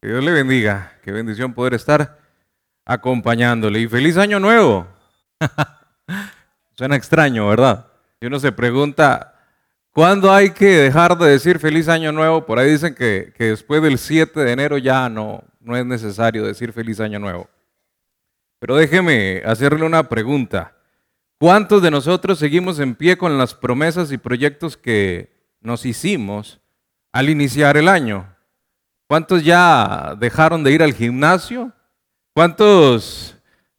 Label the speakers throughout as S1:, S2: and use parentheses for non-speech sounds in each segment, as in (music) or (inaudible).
S1: Que Dios le bendiga. Qué bendición poder estar acompañándole. Y feliz año nuevo. (laughs) Suena extraño, ¿verdad? Y uno se pregunta, ¿cuándo hay que dejar de decir feliz año nuevo? Por ahí dicen que, que después del 7 de enero ya no, no es necesario decir feliz año nuevo. Pero déjeme hacerle una pregunta. ¿Cuántos de nosotros seguimos en pie con las promesas y proyectos que nos hicimos al iniciar el año? ¿Cuántos ya dejaron de ir al gimnasio? ¿Cuántos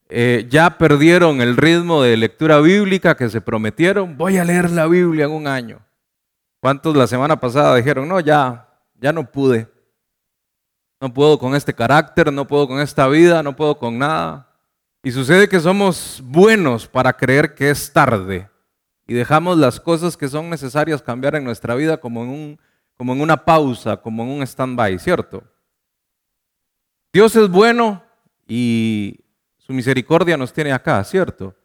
S1: eh, ya perdieron el ritmo de lectura bíblica que se prometieron? Voy a leer la Biblia en un año. ¿Cuántos la semana pasada dijeron, no, ya, ya no pude? No puedo con este carácter, no puedo con esta vida, no puedo con nada. Y sucede que somos buenos para creer que es tarde y dejamos las cosas que son necesarias cambiar en nuestra vida como en, un, como en una pausa, como en un stand-by, ¿cierto? Dios es bueno y su misericordia nos tiene acá, ¿cierto?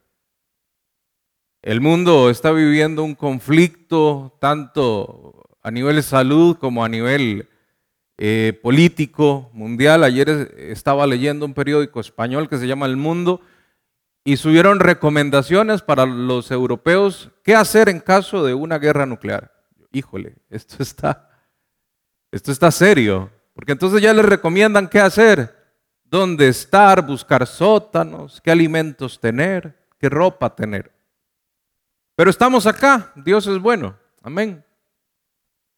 S1: El mundo está viviendo un conflicto tanto a nivel de salud como a nivel eh, político mundial. Ayer estaba leyendo un periódico español que se llama El Mundo y subieron recomendaciones para los europeos qué hacer en caso de una guerra nuclear. Híjole, esto está, esto está serio, porque entonces ya les recomiendan qué hacer, dónde estar, buscar sótanos, qué alimentos tener, qué ropa tener. Pero estamos acá, Dios es bueno, amén.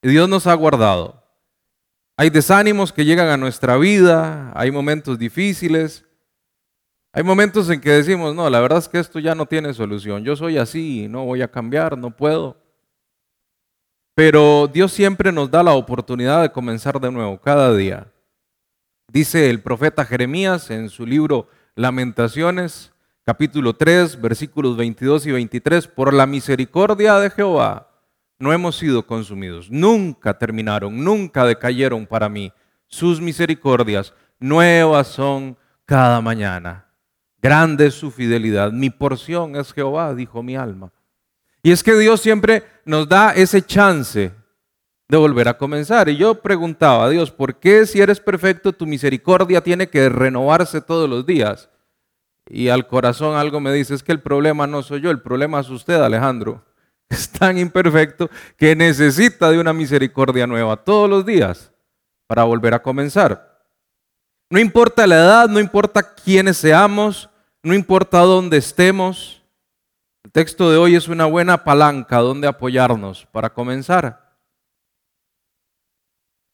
S1: Y Dios nos ha guardado. Hay desánimos que llegan a nuestra vida, hay momentos difíciles, hay momentos en que decimos, no, la verdad es que esto ya no tiene solución, yo soy así, no voy a cambiar, no puedo. Pero Dios siempre nos da la oportunidad de comenzar de nuevo, cada día. Dice el profeta Jeremías en su libro Lamentaciones, capítulo 3, versículos 22 y 23, por la misericordia de Jehová no hemos sido consumidos, nunca terminaron, nunca decayeron para mí. Sus misericordias nuevas son cada mañana. Grande es su fidelidad. Mi porción es Jehová, dijo mi alma. Y es que Dios siempre nos da ese chance de volver a comenzar. Y yo preguntaba a Dios, ¿por qué si eres perfecto tu misericordia tiene que renovarse todos los días? Y al corazón algo me dice, es que el problema no soy yo, el problema es usted, Alejandro (laughs) es tan imperfecto que necesita de una misericordia nueva todos los días para volver a comenzar. No importa la edad, no importa quiénes seamos, no importa dónde estemos. El texto de hoy es una buena palanca donde apoyarnos para comenzar.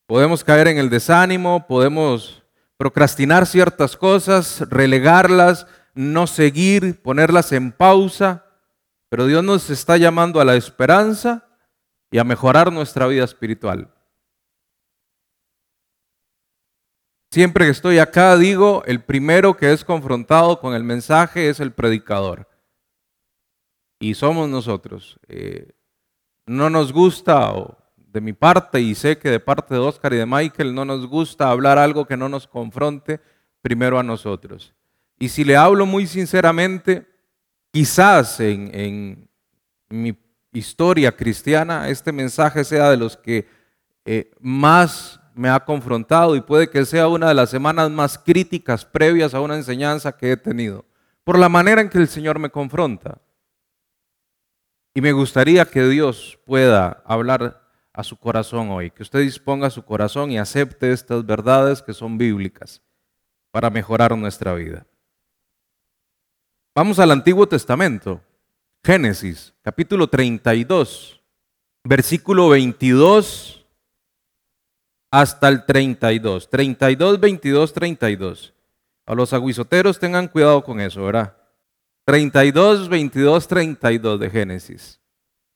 S1: Podemos caer en el desánimo, podemos procrastinar ciertas cosas, relegarlas, no seguir, ponerlas en pausa. Pero Dios nos está llamando a la esperanza y a mejorar nuestra vida espiritual. Siempre que estoy acá digo, el primero que es confrontado con el mensaje es el predicador. Y somos nosotros. Eh, no nos gusta, de mi parte, y sé que de parte de Oscar y de Michael, no nos gusta hablar algo que no nos confronte primero a nosotros. Y si le hablo muy sinceramente, Quizás en, mi historia cristiana este mensaje sea de los que eh, más me ha confrontado y puede que sea una de las semanas más críticas previas a una enseñanza que he tenido, por la manera en que el Señor me confronta. Y me gustaría que Dios pueda hablar a su corazón hoy, que usted disponga su corazón y acepte estas verdades que son bíblicas para mejorar nuestra vida. Vamos al Antiguo Testamento, Génesis, capítulo 32, versículo 22 hasta el 32. 32, 22, 32. A los aguizoteros tengan cuidado con eso, ¿verdad? 32, 22, 32 de Génesis.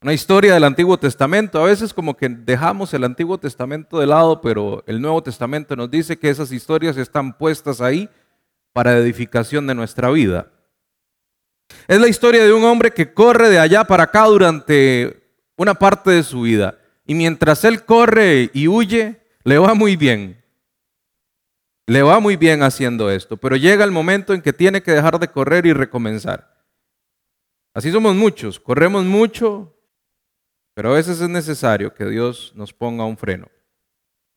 S1: Una historia del Antiguo Testamento. A veces como que dejamos el Antiguo Testamento de lado, pero el Nuevo Testamento nos dice que esas historias están puestas ahí para edificación de nuestra vida. Es la historia de un hombre que corre de allá para acá durante una parte de su vida. Y mientras él corre y huye, le va muy bien. Le va muy bien haciendo esto. Pero llega el momento en que tiene que dejar de correr y recomenzar. Así somos muchos. Corremos mucho, pero a veces es necesario que Dios nos ponga un freno.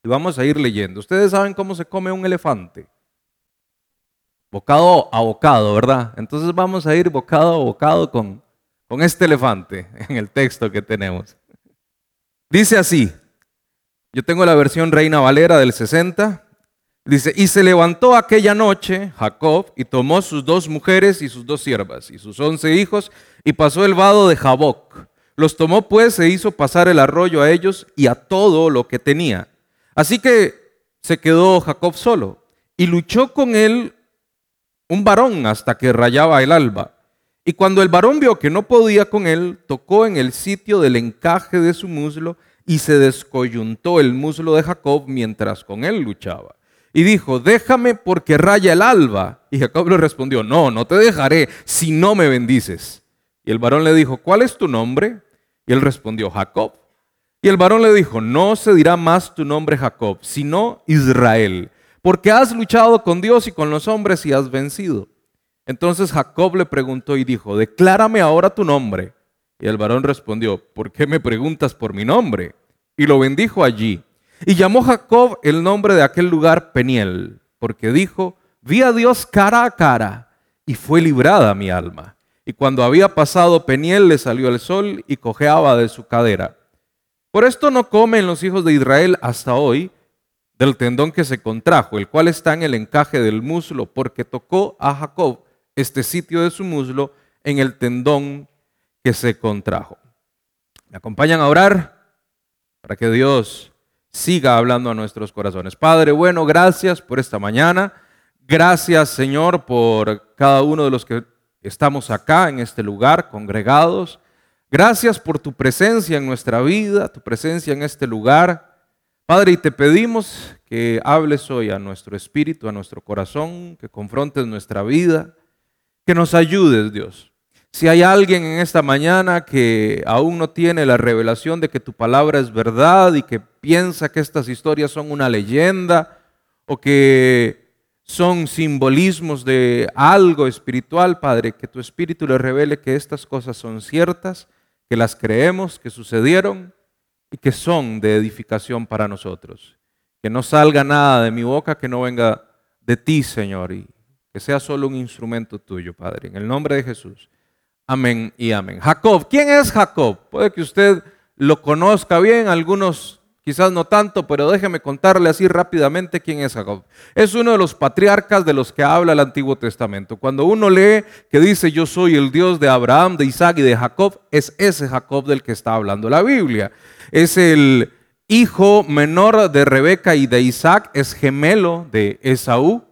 S1: Y vamos a ir leyendo. Ustedes saben cómo se come un elefante. Bocado a bocado, ¿verdad? Entonces vamos a ir bocado a bocado con, con este elefante en el texto que tenemos. Dice así, yo tengo la versión Reina Valera del 60, dice, y se levantó aquella noche Jacob y tomó sus dos mujeres y sus dos siervas y sus once hijos y pasó el vado de Jaboc. Los tomó pues e hizo pasar el arroyo a ellos y a todo lo que tenía. Así que se quedó Jacob solo y luchó con él un varón hasta que rayaba el alba. Y cuando el varón vio que no podía con él, tocó en el sitio del encaje de su muslo y se descoyuntó el muslo de Jacob mientras con él luchaba. Y dijo, déjame porque raya el alba. Y Jacob le respondió, no, no te dejaré si no me bendices. Y el varón le dijo, ¿cuál es tu nombre? Y él respondió, Jacob. Y el varón le dijo, no se dirá más tu nombre Jacob, sino Israel porque has luchado con Dios y con los hombres y has vencido. Entonces Jacob le preguntó y dijo, declárame ahora tu nombre. Y el varón respondió, ¿por qué me preguntas por mi nombre? Y lo bendijo allí. Y llamó Jacob el nombre de aquel lugar Peniel, porque dijo, vi a Dios cara a cara y fue librada mi alma. Y cuando había pasado Peniel le salió el sol y cojeaba de su cadera. Por esto no comen los hijos de Israel hasta hoy, del tendón que se contrajo, el cual está en el encaje del muslo, porque tocó a Jacob este sitio de su muslo en el tendón que se contrajo. ¿Me acompañan a orar? Para que Dios siga hablando a nuestros corazones. Padre, bueno, gracias por esta mañana. Gracias, Señor, por cada uno de los que estamos acá en este lugar, congregados. Gracias por tu presencia en nuestra vida, tu presencia en este lugar. Padre, y te pedimos que hables hoy a nuestro espíritu, a nuestro corazón, que confrontes nuestra vida, que nos ayudes, Dios. Si hay alguien en esta mañana que aún no tiene la revelación de que tu palabra es verdad y que piensa que estas historias son una leyenda o que son simbolismos de algo espiritual, Padre, que tu espíritu le revele que estas cosas son ciertas, que las creemos, que sucedieron y que son de edificación para nosotros. Que no salga nada de mi boca que no venga de ti, Señor, y que sea solo un instrumento tuyo, Padre. En el nombre de Jesús. Amén y amén. Jacob, ¿quién es Jacob? Puede que usted lo conozca bien, algunos quizás no tanto, pero déjeme contarle así rápidamente quién es Jacob. Es uno de los patriarcas de los que habla el Antiguo Testamento. Cuando uno lee que dice yo soy el Dios de Abraham, de Isaac y de Jacob, es ese Jacob del que está hablando la Biblia. Es el hijo menor de Rebeca y de Isaac, es gemelo de Esaú.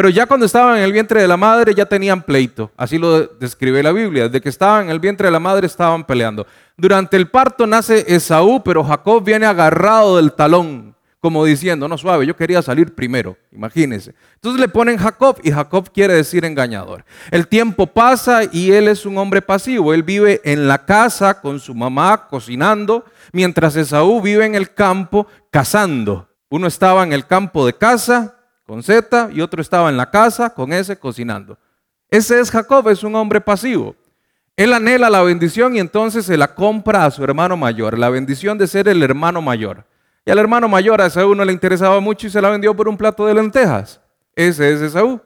S1: Pero ya cuando estaban en el vientre de la madre ya tenían pleito, así lo describe la Biblia, desde que estaban en el vientre de la madre estaban peleando. Durante el parto nace Esaú, pero Jacob viene agarrado del talón, como diciendo, no suave, yo quería salir primero, imagínense. Entonces le ponen Jacob y Jacob quiere decir engañador. El tiempo pasa y él es un hombre pasivo, él vive en la casa con su mamá cocinando, mientras Esaú vive en el campo cazando. Uno estaba en el campo de caza con Z y otro estaba en la casa con S cocinando. Ese es Jacob, es un hombre pasivo. Él anhela la bendición y entonces se la compra a su hermano mayor, la bendición de ser el hermano mayor. Y al hermano mayor a Esaú no le interesaba mucho y se la vendió por un plato de lentejas. Ese es Esaú.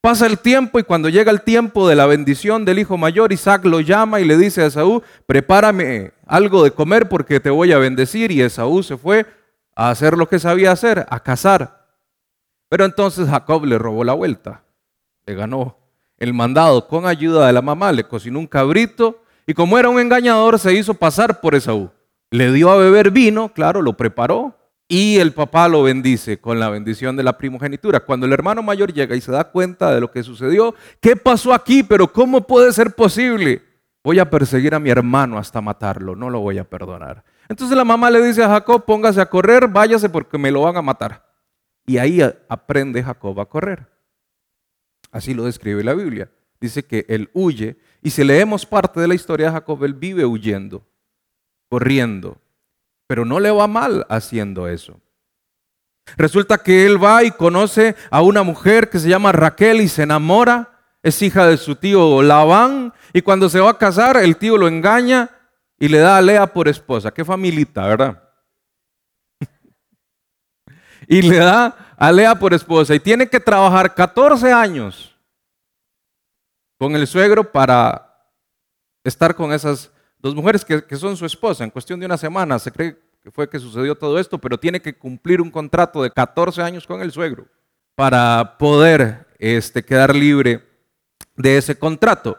S1: Pasa el tiempo y cuando llega el tiempo de la bendición del hijo mayor, Isaac lo llama y le dice a Esaú, prepárame algo de comer porque te voy a bendecir. Y Esaú se fue a hacer lo que sabía hacer, a cazar. Pero entonces Jacob le robó la vuelta, le ganó el mandado con ayuda de la mamá, le cocinó un cabrito y como era un engañador se hizo pasar por Esaú. Le dio a beber vino, claro, lo preparó y el papá lo bendice con la bendición de la primogenitura. Cuando el hermano mayor llega y se da cuenta de lo que sucedió, ¿qué pasó aquí? Pero ¿cómo puede ser posible? Voy a perseguir a mi hermano hasta matarlo, no lo voy a perdonar. Entonces la mamá le dice a Jacob, póngase a correr, váyase porque me lo van a matar. Y ahí aprende Jacob a correr. Así lo describe la Biblia. Dice que él huye. Y si leemos parte de la historia de Jacob, él vive huyendo, corriendo. Pero no le va mal haciendo eso. Resulta que él va y conoce a una mujer que se llama Raquel y se enamora. Es hija de su tío Labán. Y cuando se va a casar, el tío lo engaña y le da a Lea por esposa. Qué familita, ¿verdad? Y le da a Lea por esposa y tiene que trabajar 14 años con el suegro para estar con esas dos mujeres que, que son su esposa. En cuestión de una semana se cree que fue que sucedió todo esto, pero tiene que cumplir un contrato de 14 años con el suegro para poder este, quedar libre de ese contrato.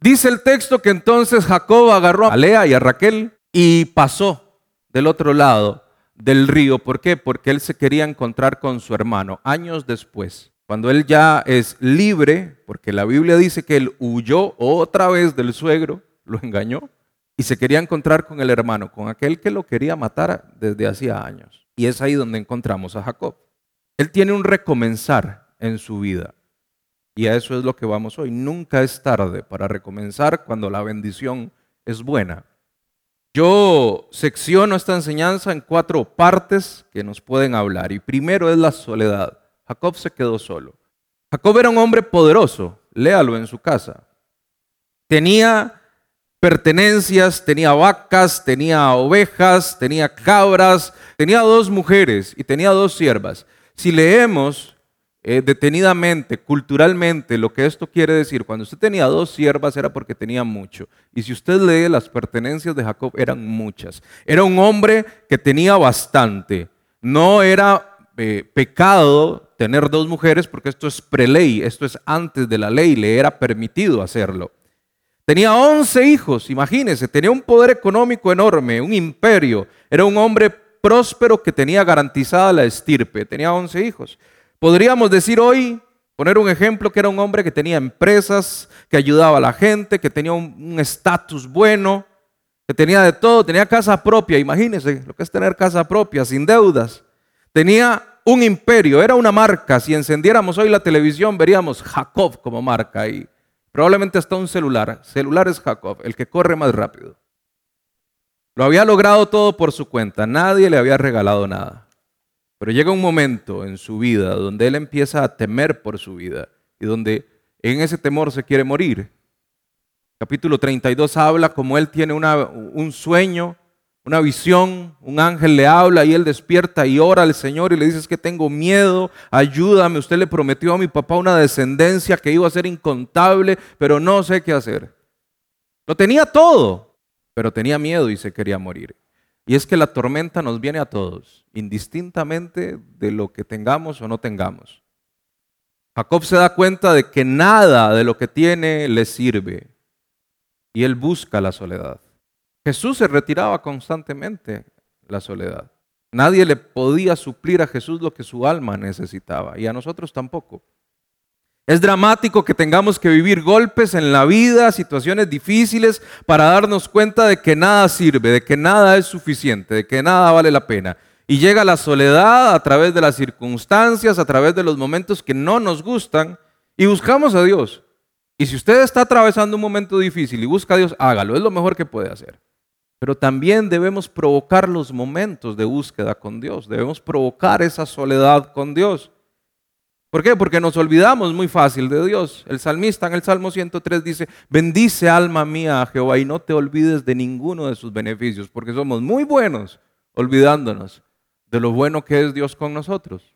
S1: Dice el texto que entonces Jacob agarró a Lea y a Raquel y pasó del otro lado del río. ¿Por qué? Porque él se quería encontrar con su hermano años después. Cuando él ya es libre, porque la Biblia dice que él huyó otra vez del suegro, lo engañó, y se quería encontrar con el hermano, con aquel que lo quería matar desde hacía años. Y es ahí donde encontramos a Jacob. Él tiene un recomenzar en su vida. Y a eso es lo que vamos hoy. Nunca es tarde para recomenzar cuando la bendición es buena. Yo secciono esta enseñanza en cuatro partes que nos pueden hablar. Y primero es la soledad. Jacob se quedó solo. Jacob era un hombre poderoso. Léalo en su casa. Tenía pertenencias, tenía vacas, tenía ovejas, tenía cabras, tenía dos mujeres y tenía dos siervas. Si leemos eh, detenidamente, culturalmente, lo que esto quiere decir, cuando usted tenía dos siervas era porque tenía mucho. Y si usted lee las pertenencias de Jacob, eran muchas. Era un hombre que tenía bastante. No era eh, pecado tener dos mujeres porque esto es preley, esto es antes de la ley, le era permitido hacerlo. Tenía 11 hijos, imagínense, tenía un poder económico enorme, un imperio. Era un hombre próspero que tenía garantizada la estirpe, tenía 11 hijos. Podríamos decir hoy, poner un ejemplo, que era un hombre que tenía empresas, que ayudaba a la gente, que tenía un estatus bueno, que tenía de todo, tenía casa propia, imagínense lo que es tener casa propia, sin deudas. Tenía un imperio, era una marca. Si encendiéramos hoy la televisión, veríamos Jacob como marca ahí. Probablemente hasta un celular. Celular es Jacob, el que corre más rápido. Lo había logrado todo por su cuenta, nadie le había regalado nada. Pero llega un momento en su vida donde él empieza a temer por su vida y donde en ese temor se quiere morir. Capítulo 32 habla como él tiene un sueño, una visión, un ángel le habla y él despierta y ora al Señor y le dice es que tengo miedo, ayúdame, usted le prometió a mi papá una descendencia que iba a ser incontable, pero no sé qué hacer. Lo tenía todo, pero tenía miedo y se quería morir. Y es que la tormenta nos viene a todos, indistintamente de lo que tengamos o no tengamos. Jacob se da cuenta de que nada de lo que tiene le sirve y él busca la soledad. Jesús se retiraba constantemente la soledad. Nadie le podía suplir a Jesús lo que su alma necesitaba y a nosotros tampoco. Es dramático que tengamos que vivir golpes en la vida, situaciones difíciles, para darnos cuenta de que nada sirve, de que nada es suficiente, de que nada vale la pena. Y llega la soledad a través de las circunstancias, a través de los momentos que no nos gustan, y buscamos a Dios. Y si usted está atravesando un momento difícil y busca a Dios, hágalo, es lo mejor que puede hacer. Pero también debemos provocar los momentos de búsqueda con Dios, debemos provocar esa soledad con Dios. ¿Por qué? Porque nos olvidamos muy fácil de Dios. El salmista en el Salmo 103 dice, bendice alma mía a Jehová y no te olvides de ninguno de sus beneficios, porque somos muy buenos olvidándonos de lo bueno que es Dios con nosotros.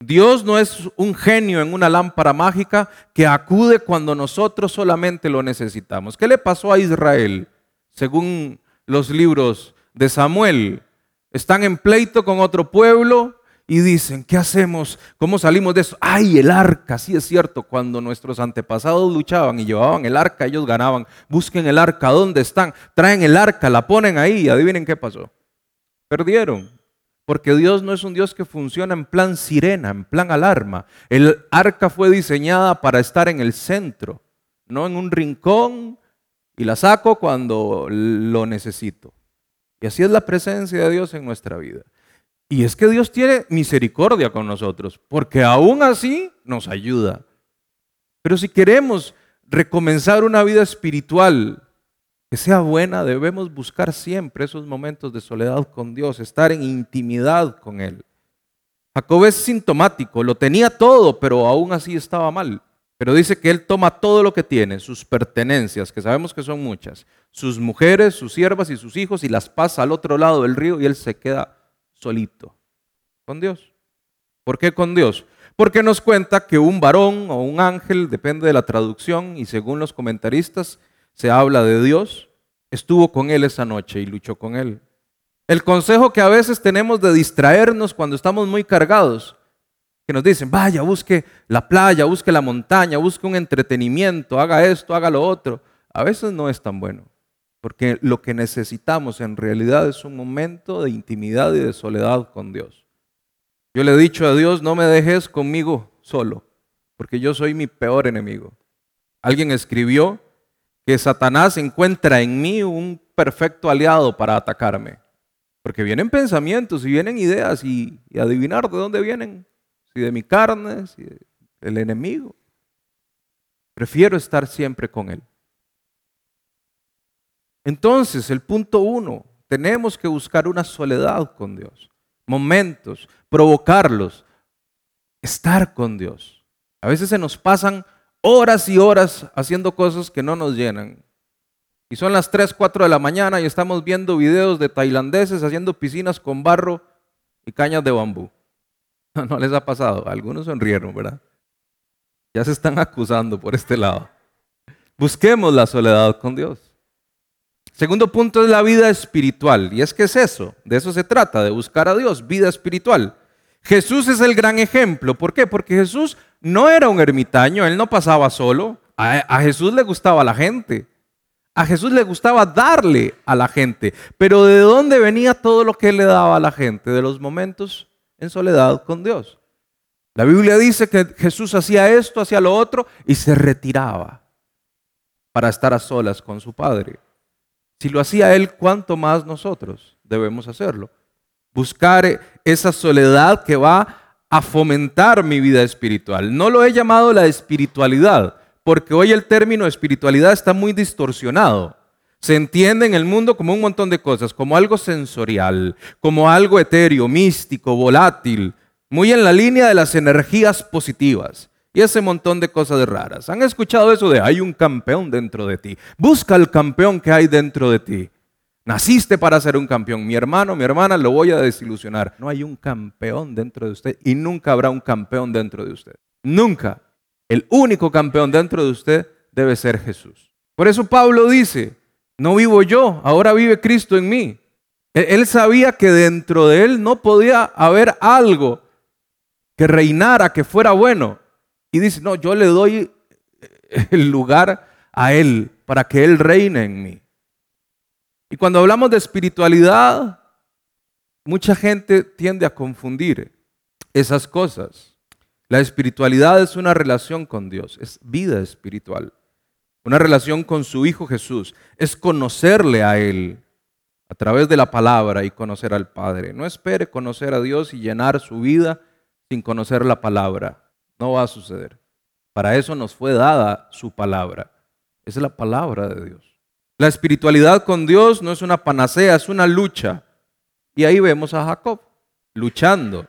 S1: Dios no es un genio en una lámpara mágica que acude cuando nosotros solamente lo necesitamos. ¿Qué le pasó a Israel? Según los libros de Samuel, están en pleito con otro pueblo, y dicen, ¿qué hacemos? ¿Cómo salimos de eso? ¡Ay, el arca! Sí es cierto, cuando nuestros antepasados luchaban y llevaban el arca, ellos ganaban. Busquen el arca, ¿dónde están? Traen el arca, la ponen ahí y adivinen qué pasó. Perdieron. Porque Dios no es un Dios que funciona en plan sirena, en plan alarma. El arca fue diseñada para estar en el centro, no en un rincón y la saco cuando lo necesito. Y así es la presencia de Dios en nuestra vida. Y es que Dios tiene misericordia con nosotros, porque aún así nos ayuda. Pero si queremos recomenzar una vida espiritual que sea buena, debemos buscar siempre esos momentos de soledad con Dios, estar en intimidad con Él. Jacob es sintomático, lo tenía todo, pero aún así estaba mal. Pero dice que él toma todo lo que tiene, sus pertenencias, que sabemos que son muchas, sus mujeres, sus siervas y sus hijos, y las pasa al otro lado del río y él se queda solito. Con Dios. ¿Por qué con Dios? Porque nos cuenta que un varón o un ángel, depende de la traducción, y según los comentaristas se habla de Dios, estuvo con él esa noche y luchó con él. El consejo que a veces tenemos de distraernos cuando estamos muy cargados, que nos dicen, vaya, busque la playa, busque la montaña, busque un entretenimiento, haga esto, haga lo otro, a veces no es tan bueno, porque lo que necesitamos en realidad es un momento de intimidad y de soledad con Dios. Yo le he dicho a Dios, no me dejes conmigo solo, porque yo soy mi peor enemigo. Alguien escribió que Satanás encuentra en mí un perfecto aliado para atacarme, porque vienen pensamientos y vienen ideas y, adivinar de dónde vienen, si de mi carne, si del enemigo. Prefiero estar siempre con él. Entonces, el punto uno, tenemos que buscar una soledad con Dios momentos, provocarlos, estar con Dios. A veces se nos pasan horas y horas haciendo cosas que no nos llenan. Y son las 3, 4 de la mañana y estamos viendo videos de tailandeses haciendo piscinas con barro y cañas de bambú. (laughs) No les ha pasado. Algunos sonrieron, ¿verdad? Ya se están acusando por este lado. Busquemos la soledad con Dios. Segundo punto es la vida espiritual. Y es que es eso, de eso se trata, de buscar a Dios, vida espiritual. Jesús es el gran ejemplo. ¿Por qué? Porque Jesús no era un ermitaño, él no pasaba solo. A, Jesús le gustaba la gente. A Jesús le gustaba darle a la gente. Pero ¿de dónde venía todo lo que le daba a la gente? De los momentos en soledad con Dios. La Biblia dice que Jesús hacía esto, hacía lo otro y se retiraba para estar a solas con su Padre. Si lo hacía Él, ¿cuánto más nosotros debemos hacerlo? Buscar esa soledad que va a fomentar mi vida espiritual. No lo he llamado la espiritualidad, porque hoy el término espiritualidad está muy distorsionado. Se entiende en el mundo como un montón de cosas, como algo sensorial, como algo etéreo, místico, volátil, muy en la línea de las energías positivas y ese montón de cosas raras. ¿Han escuchado eso de hay un campeón dentro de ti? Busca el campeón que hay dentro de ti. Naciste para ser un campeón. Mi hermano, mi hermana, lo voy a desilusionar. No hay un campeón dentro de usted y nunca habrá un campeón dentro de usted. Nunca. El único campeón dentro de usted debe ser Jesús. Por eso Pablo dice, no vivo yo, ahora vive Cristo en mí. Él sabía que dentro de él no podía haber algo que reinara, que fuera bueno y dice, no, yo le doy el lugar a Él para que Él reine en mí. Y cuando hablamos de espiritualidad, mucha gente tiende a confundir esas cosas. La espiritualidad es una relación con Dios, es vida espiritual. Una relación con su Hijo Jesús, es conocerle a Él a través de la palabra y conocer al Padre. No espere conocer a Dios y llenar su vida sin conocer la palabra. No va a suceder. Para eso nos fue dada su palabra. Esa es la palabra de Dios. La espiritualidad con Dios no es una panacea, es una lucha. Y ahí vemos a Jacob luchando.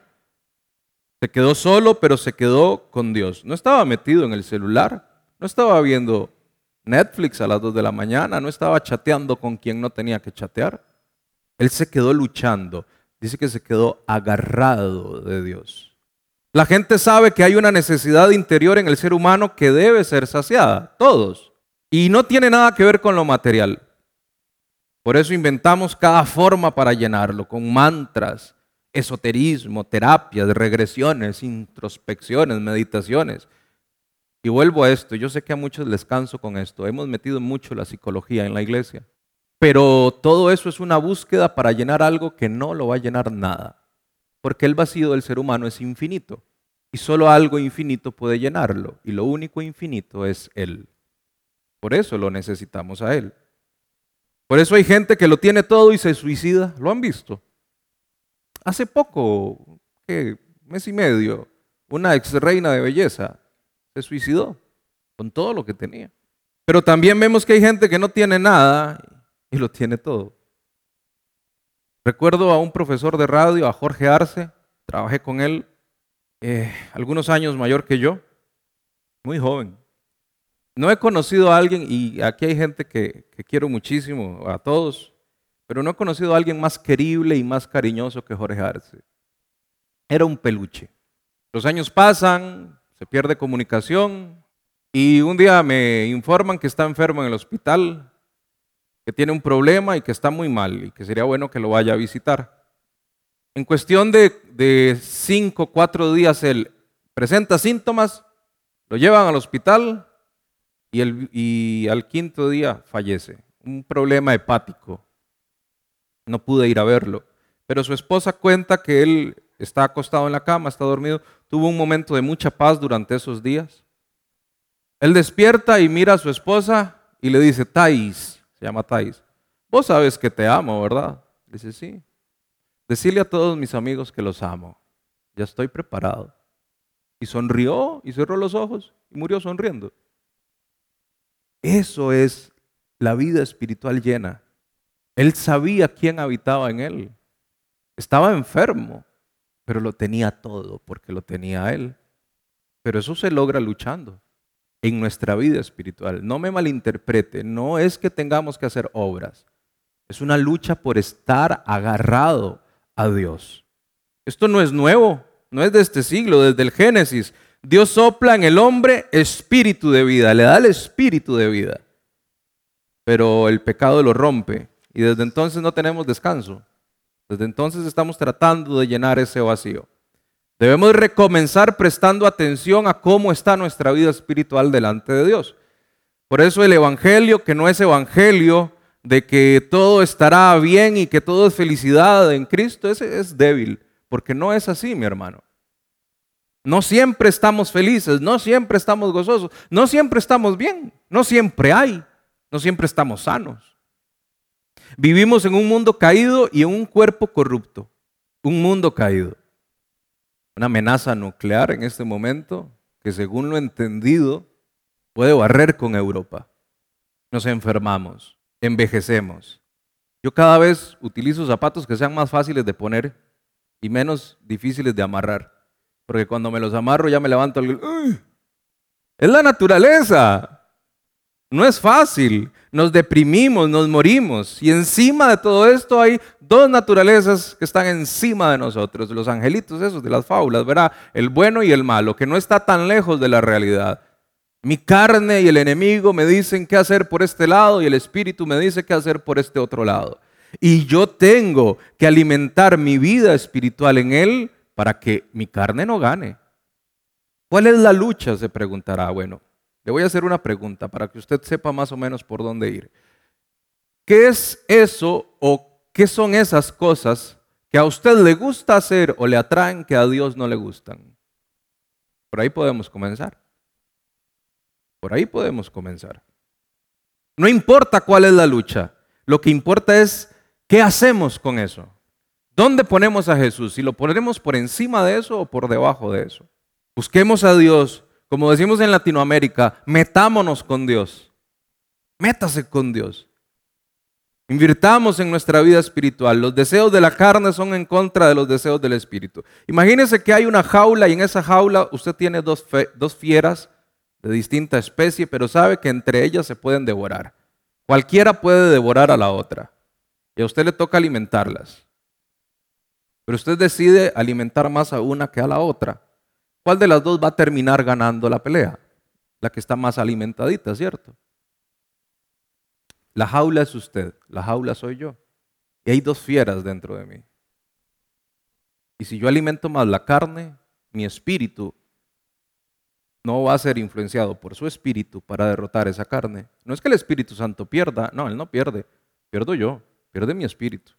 S1: Se quedó solo, pero se quedó con Dios. No estaba metido en el celular, no estaba viendo Netflix a las 2 de la mañana, no estaba chateando con quien no tenía que chatear. Él se quedó luchando. Dice que se quedó agarrado de Dios. La gente sabe que hay una necesidad interior en el ser humano que debe ser saciada, todos. Y no tiene nada que ver con lo material. Por eso inventamos cada forma para llenarlo, con mantras, esoterismo, terapias, regresiones, introspecciones, meditaciones. Y vuelvo a esto, yo sé que a muchos les canso con esto, hemos metido mucho la psicología en la iglesia, pero todo eso es una búsqueda para llenar algo que no lo va a llenar nada porque el vacío del ser humano es infinito y solo algo infinito puede llenarlo y lo único infinito es Él. Por eso lo necesitamos a Él. Por eso hay gente que lo tiene todo y se suicida. ¿Lo han visto? Hace poco, mes y medio, una ex reina de belleza se suicidó con todo lo que tenía. Pero también vemos que hay gente que no tiene nada y lo tiene todo. Recuerdo a un profesor de radio, a Jorge Arce, trabajé con él eh, algunos años mayor que yo, muy joven. No he conocido a alguien, y aquí hay gente que, que quiero muchísimo, a todos, pero no he conocido a alguien más querible y más cariñoso que Jorge Arce. era un peluche. Los años pasan, se pierde comunicación y un día me informan que está enfermo en el hospital, que tiene un problema y que está muy mal y que sería bueno que lo vaya a visitar. En cuestión de, cinco, cuatro días él presenta síntomas, lo llevan al hospital y, y al quinto día fallece. Un problema hepático. No pude ir a verlo. Pero su esposa cuenta que él está acostado en la cama, está dormido, tuvo un momento de mucha paz durante esos días. Él despierta y mira a su esposa y le dice, Thais, se llama Thais, vos sabes que te amo, ¿verdad? Dice, sí. Decirle a todos mis amigos que los amo. Ya estoy preparado. Y sonrió y cerró los ojos y murió sonriendo. Eso es la vida espiritual llena. Él sabía quién habitaba en él. Estaba enfermo, pero lo tenía todo porque lo tenía Él. Pero eso se logra luchando en nuestra vida espiritual. No me malinterprete, no es que tengamos que hacer obras. Es una lucha por estar agarrado a Dios. Esto no es nuevo, no es de este siglo, desde el Génesis. Dios sopla en el hombre espíritu de vida, le da el espíritu de vida. Pero el pecado lo rompe y desde entonces no tenemos descanso. Desde entonces estamos tratando de llenar ese vacío. Debemos recomenzar prestando atención a cómo está nuestra vida espiritual delante de Dios. Por eso el Evangelio, que no es Evangelio de que todo estará bien y que todo es felicidad en Cristo, ese es débil, porque no es así, mi hermano. No siempre estamos felices, no siempre estamos gozosos, no siempre estamos bien, no siempre hay, no siempre estamos sanos. Vivimos en un mundo caído y en un cuerpo corrupto. Un mundo caído. Una amenaza nuclear en este momento que según lo entendido puede barrer con Europa. Nos enfermamos, envejecemos. Yo cada vez utilizo zapatos que sean más fáciles de poner y menos difíciles de amarrar. Porque cuando me los amarro ya me levanto el... Es la naturaleza. No es fácil, nos deprimimos, nos morimos. Y encima de todo esto hay dos naturalezas que están encima de nosotros, los angelitos esos de las fábulas, ¿verdad? El bueno y el malo, que no está tan lejos de la realidad. Mi carne y el enemigo me dicen qué hacer por este lado y el espíritu me dice qué hacer por este otro lado. Y yo tengo que alimentar mi vida espiritual en él para que mi carne no gane. ¿Cuál es la lucha? Se preguntará. Bueno, le voy a hacer una pregunta para que usted sepa más o menos por dónde ir. ¿Qué es eso o qué son esas cosas que a usted le gusta hacer o le atraen que a Dios no le gustan? Por ahí podemos comenzar. Por ahí podemos comenzar. No importa cuál es la lucha, lo que importa es qué hacemos con eso. ¿Dónde ponemos a Jesús? Si lo ponemos por encima de eso o por debajo de eso. Busquemos a Dios como decimos en Latinoamérica, metámonos con Dios. Métase con Dios. Invirtamos en nuestra vida espiritual. Los deseos de la carne son en contra de los deseos del espíritu. Imagínese que hay una jaula y en esa jaula usted tiene dos, dos fieras de distinta especie, pero sabe que entre ellas se pueden devorar. Cualquiera puede devorar a la otra. Y a usted le toca alimentarlas. Pero usted decide alimentar más a una que a la otra. ¿Cuál de las dos va a terminar ganando la pelea? La que está más alimentadita, ¿cierto? La jaula es usted, la jaula soy yo. Y hay dos fieras dentro de mí. Y si yo alimento más la carne, mi espíritu no va a ser influenciado por su espíritu para derrotar esa carne. No es que el Espíritu Santo pierda, no, él no pierde, pierdo yo, pierde mi espíritu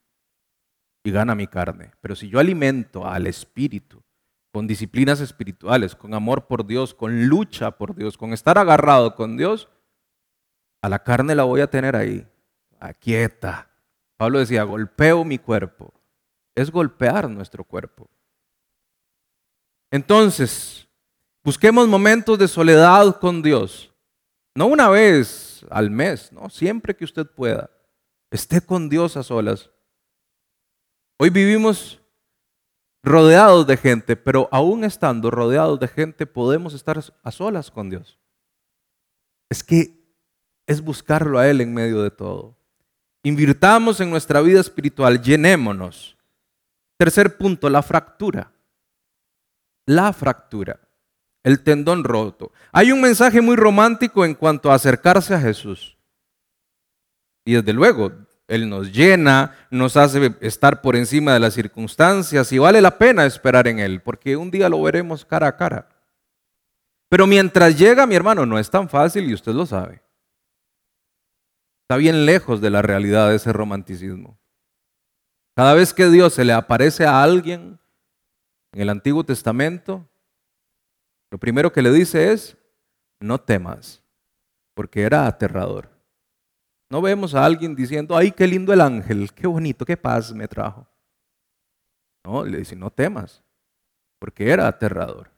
S1: y gana mi carne. Pero si yo alimento al espíritu, con disciplinas espirituales, con amor por Dios, con lucha por Dios, con estar agarrado con Dios, a la carne la voy a tener ahí, quieta. Pablo decía, golpeo mi cuerpo. Es golpear nuestro cuerpo. Entonces, busquemos momentos de soledad con Dios. No una vez al mes, no, siempre que usted pueda. Esté con Dios a solas. Hoy vivimos rodeados de gente, pero aún estando rodeados de gente podemos estar a solas con Dios. Es que es buscarlo a Él en medio de todo. Invirtamos en nuestra vida espiritual, llenémonos. Tercer punto, la fractura. la fractura, el tendón roto. Hay un mensaje muy romántico en cuanto a acercarse a Jesús. Y desde luego, Él nos llena, nos hace estar por encima de las circunstancias y vale la pena esperar en Él, porque un día lo veremos cara a cara. Pero mientras llega, mi hermano, no es tan fácil y usted lo sabe. Está bien lejos de la realidad de ese romanticismo. Cada vez que Dios se le aparece a alguien en el Antiguo Testamento, lo primero que le dice es, no temas, porque era aterrador. No vemos a alguien diciendo, ay, qué lindo el ángel, qué bonito, qué paz me trajo. No, le dice, no temas, porque era aterrador.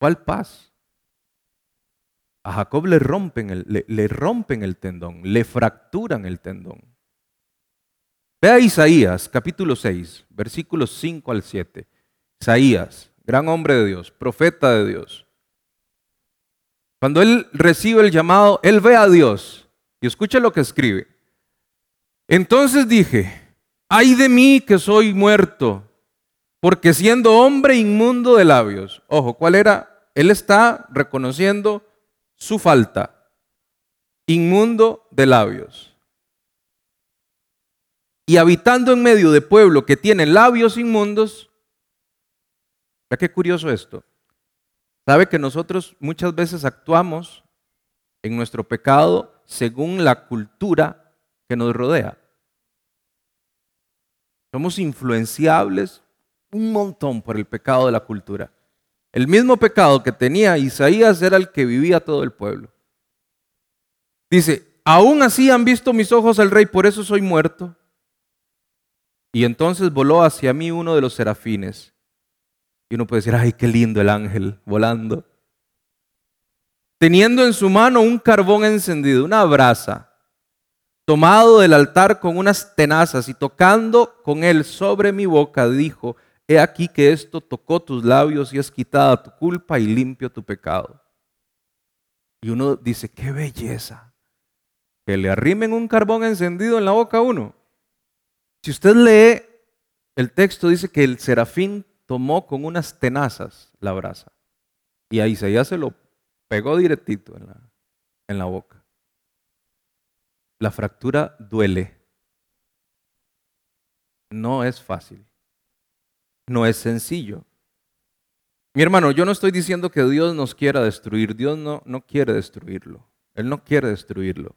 S1: ¿Cuál paz? A Jacob le rompen el, le, le rompen el tendón, le fracturan el tendón. Vea Isaías capítulo 6, versículos 5 al 7. Isaías, gran hombre de Dios, profeta de Dios. Cuando él recibe el llamado, él ve a Dios y escucha lo que escribe. Entonces dije, ay de mí que soy muerto, porque siendo hombre inmundo de labios, ojo, ¿cuál era? Él está reconociendo su falta, inmundo de labios. Y habitando en medio de pueblo que tiene labios inmundos, vea qué curioso esto. Sabe que nosotros muchas veces actuamos en nuestro pecado según la cultura que nos rodea. Somos influenciables un montón por el pecado de la cultura. El mismo pecado que tenía Isaías era el que vivía todo el pueblo. Dice, aún así han visto mis ojos al rey, por eso soy muerto. Y entonces voló hacia mí uno de los serafines y uno puede decir, ay, qué lindo el ángel volando. Teniendo en su mano un carbón encendido, una brasa, tomado del altar con unas tenazas y tocando con él sobre mi boca, dijo, he aquí que esto tocó tus labios y es quitada tu culpa y limpio tu pecado. Y uno dice, qué belleza, que le arrimen un carbón encendido en la boca a uno. Si usted lee el texto, dice que el serafín tomó con unas tenazas la brasa. Y a Isaías se lo pegó directito en la, en la boca. La fractura duele. No es fácil. No es sencillo. Mi hermano, yo no estoy diciendo que Dios nos quiera destruir. Dios no, no quiere destruirlo. Él no quiere destruirlo.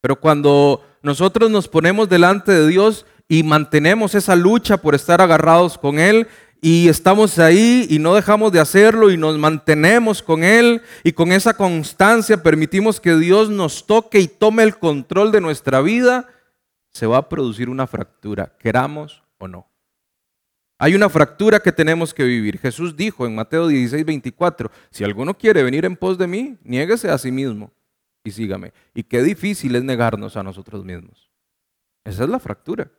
S1: Pero cuando nosotros nos ponemos delante de Dios y mantenemos esa lucha por estar agarrados con Él y estamos ahí y no dejamos de hacerlo y nos mantenemos con Él y con esa constancia permitimos que Dios nos toque y tome el control de nuestra vida, se va a producir una fractura, queramos o no. Hay una fractura que tenemos que vivir. Jesús dijo en Mateo 16, 24, si alguno quiere venir en pos de mí, niéguese a sí mismo y sígame. Y qué difícil es negarnos a nosotros mismos. Esa es la fractura.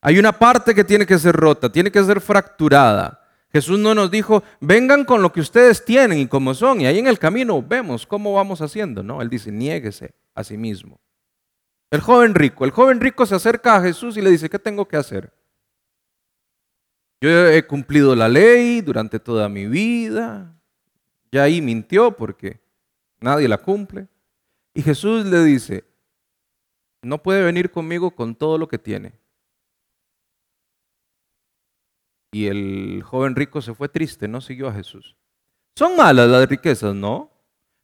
S1: Hay una parte que tiene que ser rota, tiene que ser fracturada. Jesús no nos dijo, vengan con lo que ustedes tienen y como son, y ahí en el camino vemos cómo vamos haciendo. No, Él dice, niéguese a sí mismo. El joven rico, el joven rico se acerca a Jesús y le dice, ¿qué tengo que hacer? Yo he cumplido la ley durante toda mi vida. Ya ahí mintió porque nadie la cumple. Y Jesús le dice, no puede venir conmigo con todo lo que tiene. Y el joven rico se fue triste, no siguió a Jesús. ¿Son malas las riquezas? No,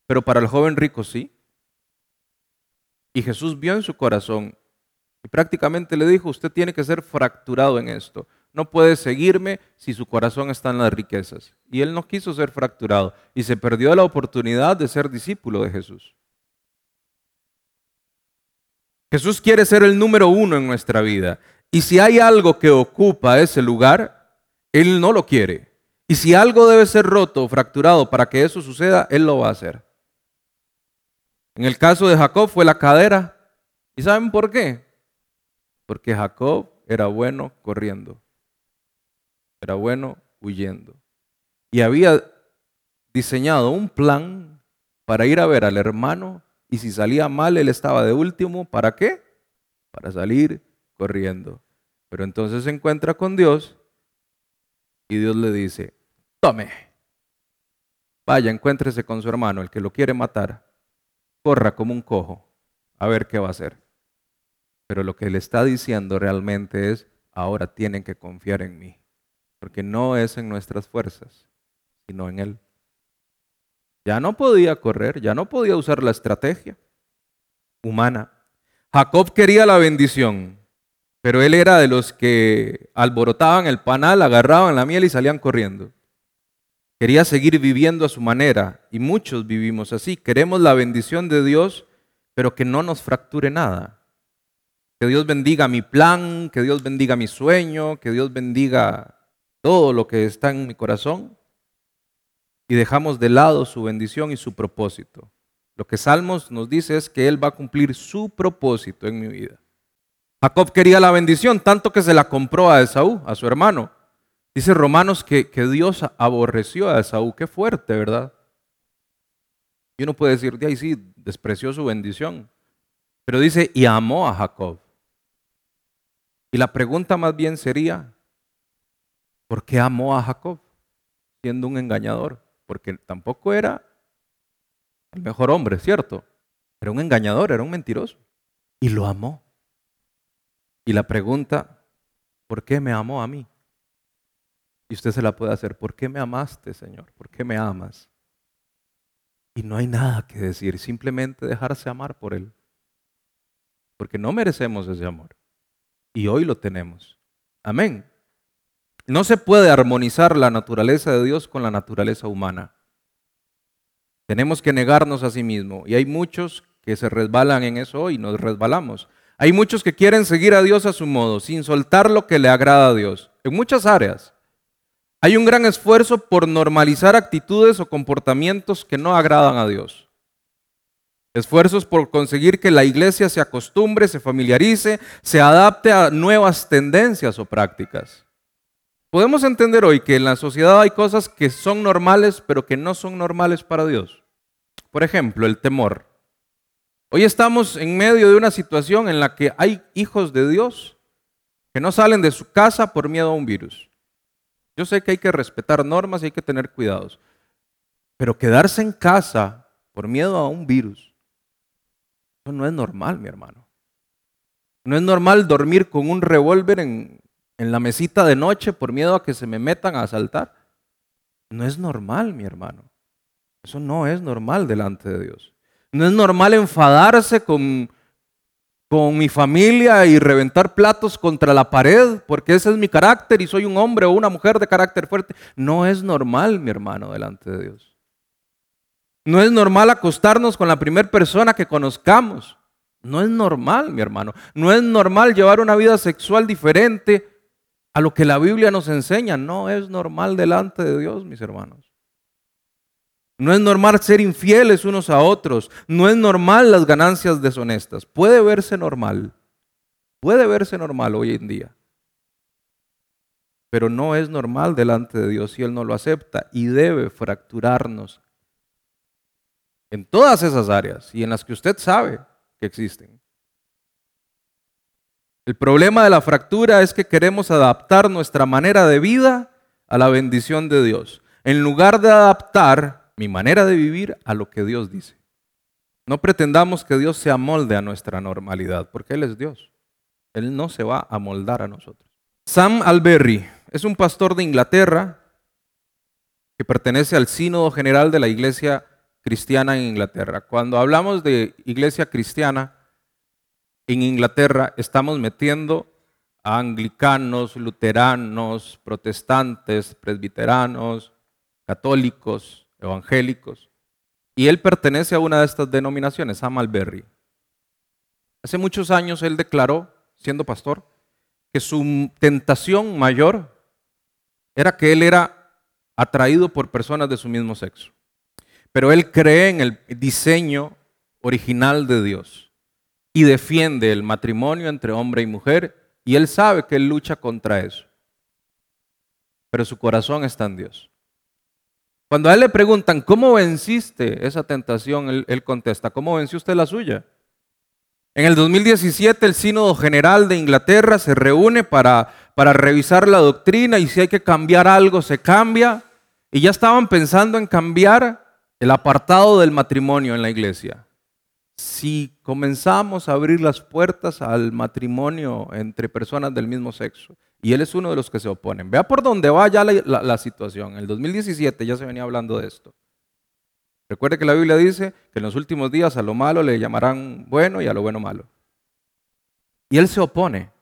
S1: pero para el joven rico sí. Y Jesús vio en su corazón y prácticamente le dijo, usted tiene que ser fracturado en esto. No puede seguirme si su corazón está en las riquezas. Y él no quiso ser fracturado y se perdió la oportunidad de ser discípulo de Jesús. Jesús quiere ser el número uno en nuestra vida. Y si hay algo que ocupa ese lugar, él no lo quiere. Y si algo debe ser roto o fracturado para que eso suceda, Él lo va a hacer. En el caso de Jacob fue la cadera. ¿Y saben por qué? Porque Jacob era bueno corriendo. Era bueno huyendo. Y había diseñado un plan para ir a ver al hermano y si salía mal él estaba de último. ¿Para qué? Para salir corriendo. Pero entonces se encuentra con Dios Y Dios le dice, tome, vaya, encuéntrese con su hermano, el que lo quiere matar, corra como un cojo, a ver qué va a hacer. Pero lo que le está diciendo realmente es, ahora tienen que confiar en mí, porque no es en nuestras fuerzas, sino en Él. Ya no podía correr, ya no podía usar la estrategia humana. Jacob quería la bendición, pero él era de los que alborotaban el panal, agarraban la miel y salían corriendo. Quería seguir viviendo a su manera y muchos vivimos así. Queremos la bendición de Dios, pero que no nos fracture nada. Que Dios bendiga mi plan, que Dios bendiga mi sueño, que Dios bendiga todo lo que está en mi corazón. Y dejamos de lado su bendición y su propósito. Lo que Salmos nos dice es que Él va a cumplir su propósito en mi vida. Jacob quería la bendición, tanto que se la compró a Esaú, a su hermano. Dice Romanos que, que Dios aborreció a Esaú. Qué fuerte, ¿verdad? Y uno puede decir, de ahí sí, despreció su bendición. Pero dice, y amó a Jacob. Y la pregunta más bien sería, ¿por qué amó a Jacob siendo un engañador? Porque tampoco era el mejor hombre, ¿cierto? Era un engañador, era un mentiroso. Y lo amó. Y la pregunta, ¿por qué me amó a mí? Y usted se la puede hacer, ¿por qué me amaste, Señor? ¿Por qué me amas? Y no hay nada que decir, simplemente dejarse amar por Él. Porque no merecemos ese amor. Y hoy lo tenemos. Amén. No se puede armonizar la naturaleza de Dios con la naturaleza humana. Tenemos que negarnos a sí mismo. Y hay muchos que se resbalan en eso hoy, nos resbalamos. Hay muchos que quieren seguir a Dios a su modo, sin soltar lo que le agrada a Dios, en muchas áreas. Hay un gran esfuerzo por normalizar actitudes o comportamientos que no agradan a Dios. Esfuerzos por conseguir que la iglesia se acostumbre, se familiarice, se adapte a nuevas tendencias o prácticas. Podemos entender hoy que en la sociedad hay cosas que son normales, pero que no son normales para Dios. Por ejemplo, el temor. Hoy estamos en medio de una situación en la que hay hijos de Dios que no salen de su casa por miedo a un virus. Yo sé que hay que respetar normas y hay que tener cuidados, pero quedarse en casa por miedo a un virus, eso no es normal, mi hermano. No es normal dormir con un revólver en, en la mesita de noche por miedo a que se me metan a asaltar. No es normal, mi hermano. Eso no es normal delante de Dios. No es normal enfadarse con, con mi familia y reventar platos contra la pared, porque ese es mi carácter y soy un hombre o una mujer de carácter fuerte. No es normal, mi hermano, delante de Dios. No es normal acostarnos con la primera persona que conozcamos. No es normal, mi hermano. No es normal llevar una vida sexual diferente a lo que la Biblia nos enseña. No es normal delante de Dios, mis hermanos. No es normal ser infieles unos a otros. No es normal las ganancias deshonestas. Puede verse normal. Puede verse normal hoy en día. Pero no es normal delante de Dios si Él no lo acepta y debe fracturarnos en todas esas áreas y en las que usted sabe que existen. El problema de la fractura es que queremos adaptar nuestra manera de vida a la bendición de Dios. En lugar de adaptar mi manera de vivir a lo que Dios dice. No pretendamos que Dios se amolde a nuestra normalidad, porque Él es Dios. Él no se va a moldar a nosotros. Sam Alberry es un pastor de Inglaterra que pertenece al Sínodo General de la Iglesia Cristiana en Inglaterra. Cuando hablamos de Iglesia Cristiana en Inglaterra, estamos metiendo a anglicanos, luteranos, protestantes, presbiteranos, católicos, evangélicos, y él pertenece a una de estas denominaciones, a Malberry. Hace muchos años él declaró, siendo pastor, que su tentación mayor era que él era atraído por personas de su mismo sexo. Pero él cree en el diseño original de Dios y defiende el matrimonio entre hombre y mujer y él sabe que él lucha contra eso. Pero su corazón está en Dios. Cuando a él le preguntan, ¿cómo venciste esa tentación? Él, contesta, ¿cómo venció usted la suya? En el 2017 el Sínodo General de Inglaterra se reúne para, para revisar la doctrina y si hay que cambiar algo se cambia. Y ya estaban pensando en cambiar el apartado del matrimonio en la iglesia. Si comenzamos a abrir las puertas al matrimonio entre personas del mismo sexo, y él es uno de los que se oponen, vea por dónde va ya la, situación. En el 2017 ya se venía hablando de esto. Recuerde que la Biblia dice que en los últimos días a lo malo le llamarán bueno y a lo bueno malo. Y él se opone.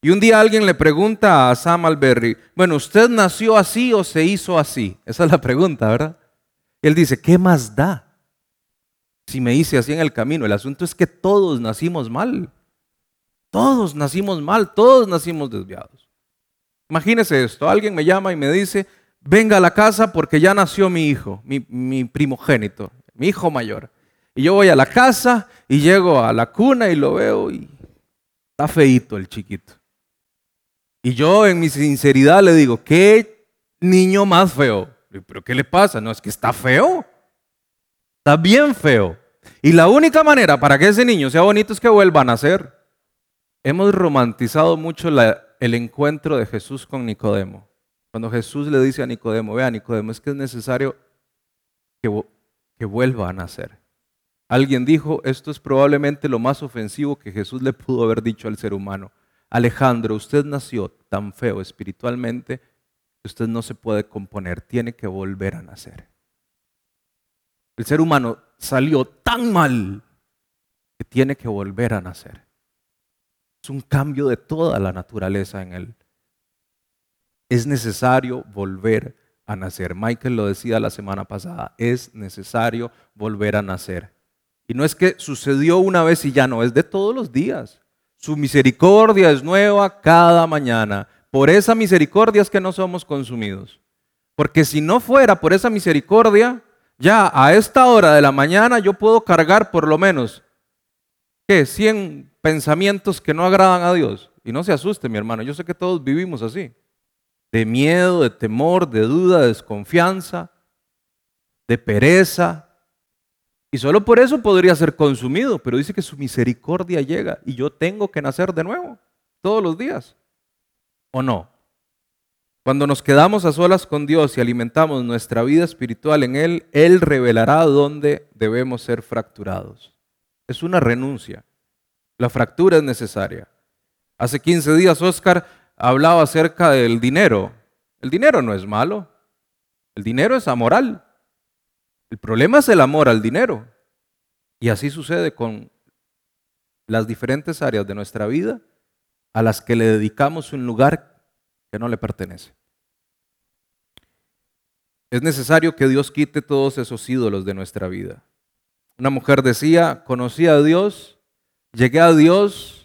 S1: Y un día alguien le pregunta a Sam Alberry, bueno, ¿usted nació así o se hizo así? Esa es la pregunta, ¿verdad? Y él dice, ¿qué más da? Si me hice así en el camino. El asunto es que todos nacimos mal. Todos nacimos mal, todos nacimos desviados. Imagínese esto, alguien me llama y me dice, venga a la casa porque ya nació mi hijo, mi, primogénito, mi hijo mayor. Y yo voy a la casa y llego a la cuna y lo veo y está feito el chiquito. Y yo en mi sinceridad le digo, ¿qué niño más feo? ¿Pero qué le pasa? No, es que está feo. Está bien feo. Y la única manera para que ese niño sea bonito es que vuelva a nacer. Hemos romantizado mucho el encuentro de Jesús con Nicodemo. Cuando Jesús le dice a Nicodemo, vea Nicodemo, es que es necesario que, que vuelva a nacer. Alguien dijo, esto es probablemente lo más ofensivo que Jesús le pudo haber dicho al ser humano. Alejandro, usted nació tan feo espiritualmente que usted no se puede componer, tiene que volver a nacer. El ser humano salió tan mal que tiene que volver a nacer. Es un cambio de toda la naturaleza en él es necesario volver a nacer. Michael lo decía la semana pasada, es necesario volver a nacer. Y no es que sucedió una vez y ya no, es de todos los días. Su misericordia es nueva cada mañana. Por esa misericordia es que no somos consumidos. Porque si no fuera por esa misericordia, ya a esta hora de la mañana yo puedo cargar por lo menos, ¿qué? 100 pensamientos que no agradan a Dios. Y no se asuste, mi hermano, yo sé que todos vivimos así de miedo, de temor, de duda, de desconfianza, de pereza. Y solo por eso podría ser consumido, pero dice que su misericordia llega y yo tengo que nacer de nuevo todos los días. ¿O no? Cuando nos quedamos a solas con Dios y alimentamos nuestra vida espiritual en Él, Él revelará dónde debemos ser fracturados. Es una renuncia. La fractura es necesaria. Hace 15 días Oscar hablaba acerca del dinero. El dinero no es malo. El dinero es amoral. El problema es el amor al dinero. Y así sucede con las diferentes áreas de nuestra vida a las que le dedicamos un lugar que no le pertenece. Es necesario que Dios quite todos esos ídolos de nuestra vida. Una mujer decía, conocí a Dios, llegué a Dios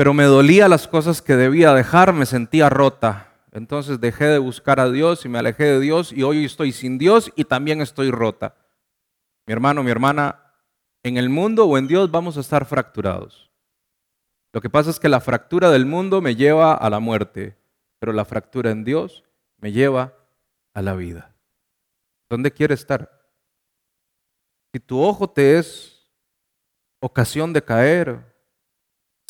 S1: pero me dolía las cosas que debía dejar, me sentía rota. Entonces dejé de buscar a Dios y me alejé de Dios y hoy estoy sin Dios y también estoy rota. Mi hermano, mi hermana, en el mundo o en Dios vamos a estar fracturados. Lo que pasa es que la fractura del mundo me lleva a la muerte, pero la fractura en Dios me lleva a la vida. ¿Dónde quieres estar? Si tu ojo te es ocasión de caer,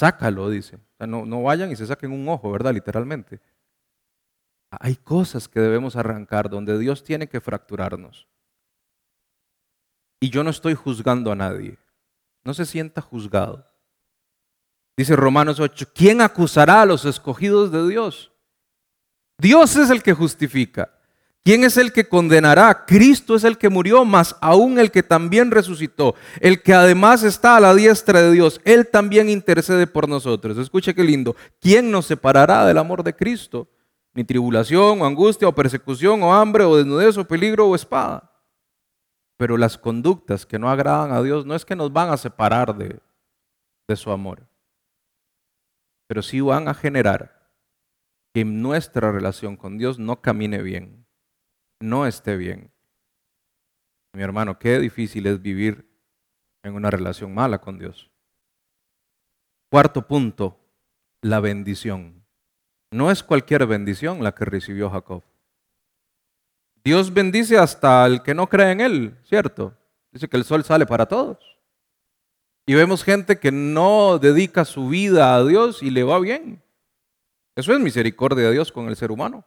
S1: Sácalo, dice. no, no vayan y se saquen un ojo, ¿verdad? Literalmente. Hay cosas que debemos arrancar donde Dios tiene que fracturarnos. Y yo no estoy juzgando a nadie. No se sienta juzgado. Dice Romanos 8, ¿quién acusará a los escogidos de Dios? Dios es el que justifica. ¿Quién es el que condenará? Cristo es el que murió, más aún el que también resucitó, el que además está a la diestra de Dios, Él también intercede por nosotros. Escuche qué lindo. ¿Quién nos separará del amor de Cristo? Ni tribulación, o angustia, o persecución, o hambre, o desnudez, o peligro, o espada. Pero las conductas que no agradan a Dios no es que nos van a separar de, de su amor, pero sí van a generar que nuestra relación con Dios no camine bien no esté bien. Mi hermano, qué difícil es vivir en una relación mala con Dios. Cuarto punto, la bendición. No es cualquier bendición la que recibió Jacob. Dios bendice hasta el que no cree en Él, ¿cierto? Dice que el sol sale para todos. Y vemos gente que no dedica su vida a Dios y le va bien. Eso es misericordia de Dios con el ser humano.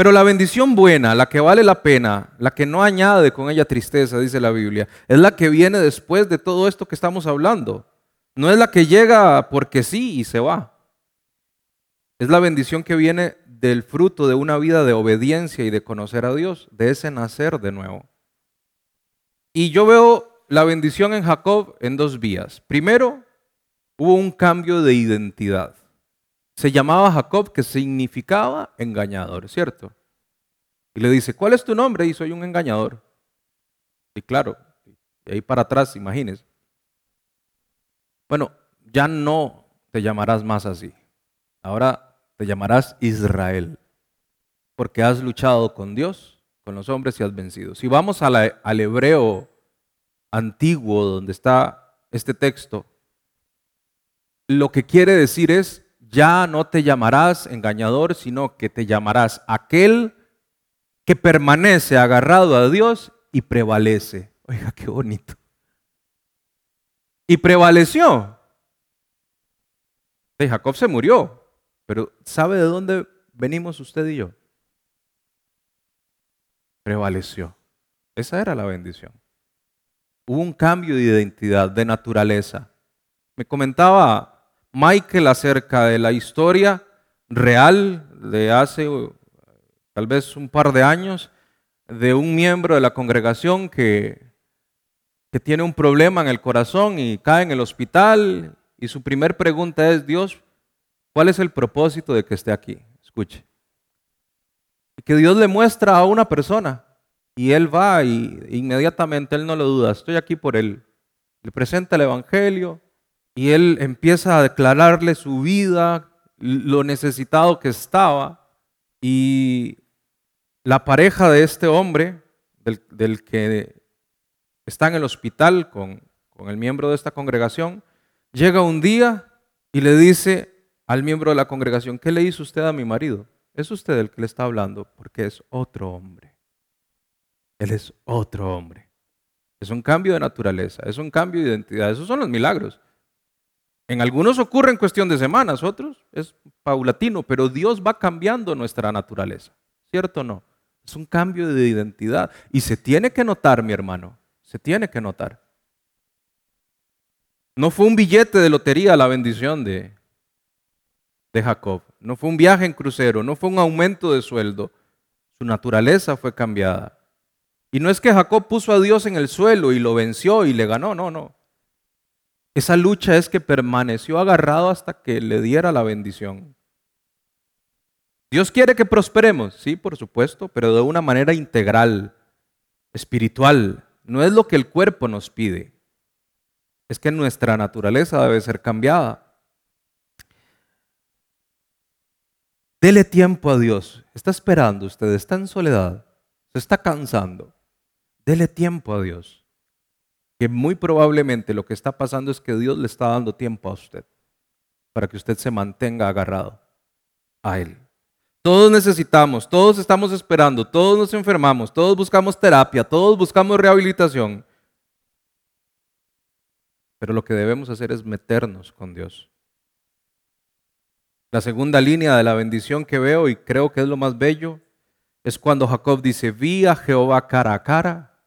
S1: Pero la bendición buena, la que vale la pena, la que no añade con ella tristeza, dice la Biblia, es la que viene después de todo esto que estamos hablando. No es la que llega porque sí y se va. Es la bendición que viene del fruto de una vida de obediencia y de conocer a Dios, de ese nacer de nuevo. Y yo veo la bendición en Jacob en dos vías. Primero, hubo un cambio de identidad se llamaba Jacob, que significaba engañador, ¿cierto? Y le dice, ¿cuál es tu nombre? Y soy un engañador. Y claro, de ahí para atrás, imagínese. Bueno, ya no te llamarás más así. Ahora te llamarás Israel, porque has luchado con Dios, con los hombres y has vencido. Si vamos al hebreo antiguo donde está este texto, lo que quiere decir es ya no te llamarás engañador, sino que te llamarás aquel que permanece agarrado a Dios y prevalece. Oiga, qué bonito. Y prevaleció. De Jacob se murió, pero ¿sabe de dónde venimos usted y yo? Prevaleció. Esa era la bendición. Hubo un cambio de identidad, de naturaleza. Me comentaba Michael acerca de la historia real de hace tal vez un par de años de un miembro de la congregación que, que tiene un problema en el corazón y cae en el hospital y su primer pregunta es, Dios, ¿cuál es el propósito de que esté aquí? Escuche. Y que Dios le muestra a una persona y él va y inmediatamente él no lo duda, estoy aquí por él. Le presenta el Evangelio, y él empieza a declararle su vida, lo necesitado que estaba. Y la pareja de este hombre, del, que está en el hospital con, con el miembro de esta congregación, llega un día y le dice al miembro de la congregación, ¿qué le hizo usted a mi marido? Es usted el que le está hablando porque es otro hombre. Él es otro hombre. Es un cambio de naturaleza, es un cambio de identidad. Esos son los milagros. En algunos ocurre en cuestión de semanas, otros es paulatino, pero Dios va cambiando nuestra naturaleza, ¿cierto o no? Es un cambio de identidad y se tiene que notar, mi hermano, se tiene que notar. No fue un billete de lotería la bendición de, de Jacob, no fue un viaje en crucero, no fue un aumento de sueldo, su naturaleza fue cambiada. Y no es que Jacob puso a Dios en el suelo y lo venció y le ganó, no, no. Esa lucha es que permaneció agarrado hasta que le diera la bendición. Dios quiere que prosperemos, sí, por supuesto, pero de una manera integral, espiritual. No es lo que el cuerpo nos pide. Es que nuestra naturaleza debe ser cambiada. Dele tiempo a Dios. Está esperando usted, está en soledad, se está cansando. Dele tiempo a Dios que muy probablemente lo que está pasando es que Dios le está dando tiempo a usted para que usted se mantenga agarrado a Él. Todos necesitamos, todos estamos esperando, todos nos enfermamos, todos buscamos terapia, todos buscamos rehabilitación. Pero lo que debemos hacer es meternos con Dios. La segunda línea de la bendición que veo y creo que es lo más bello es cuando Jacob dice, vi a Jehová cara a cara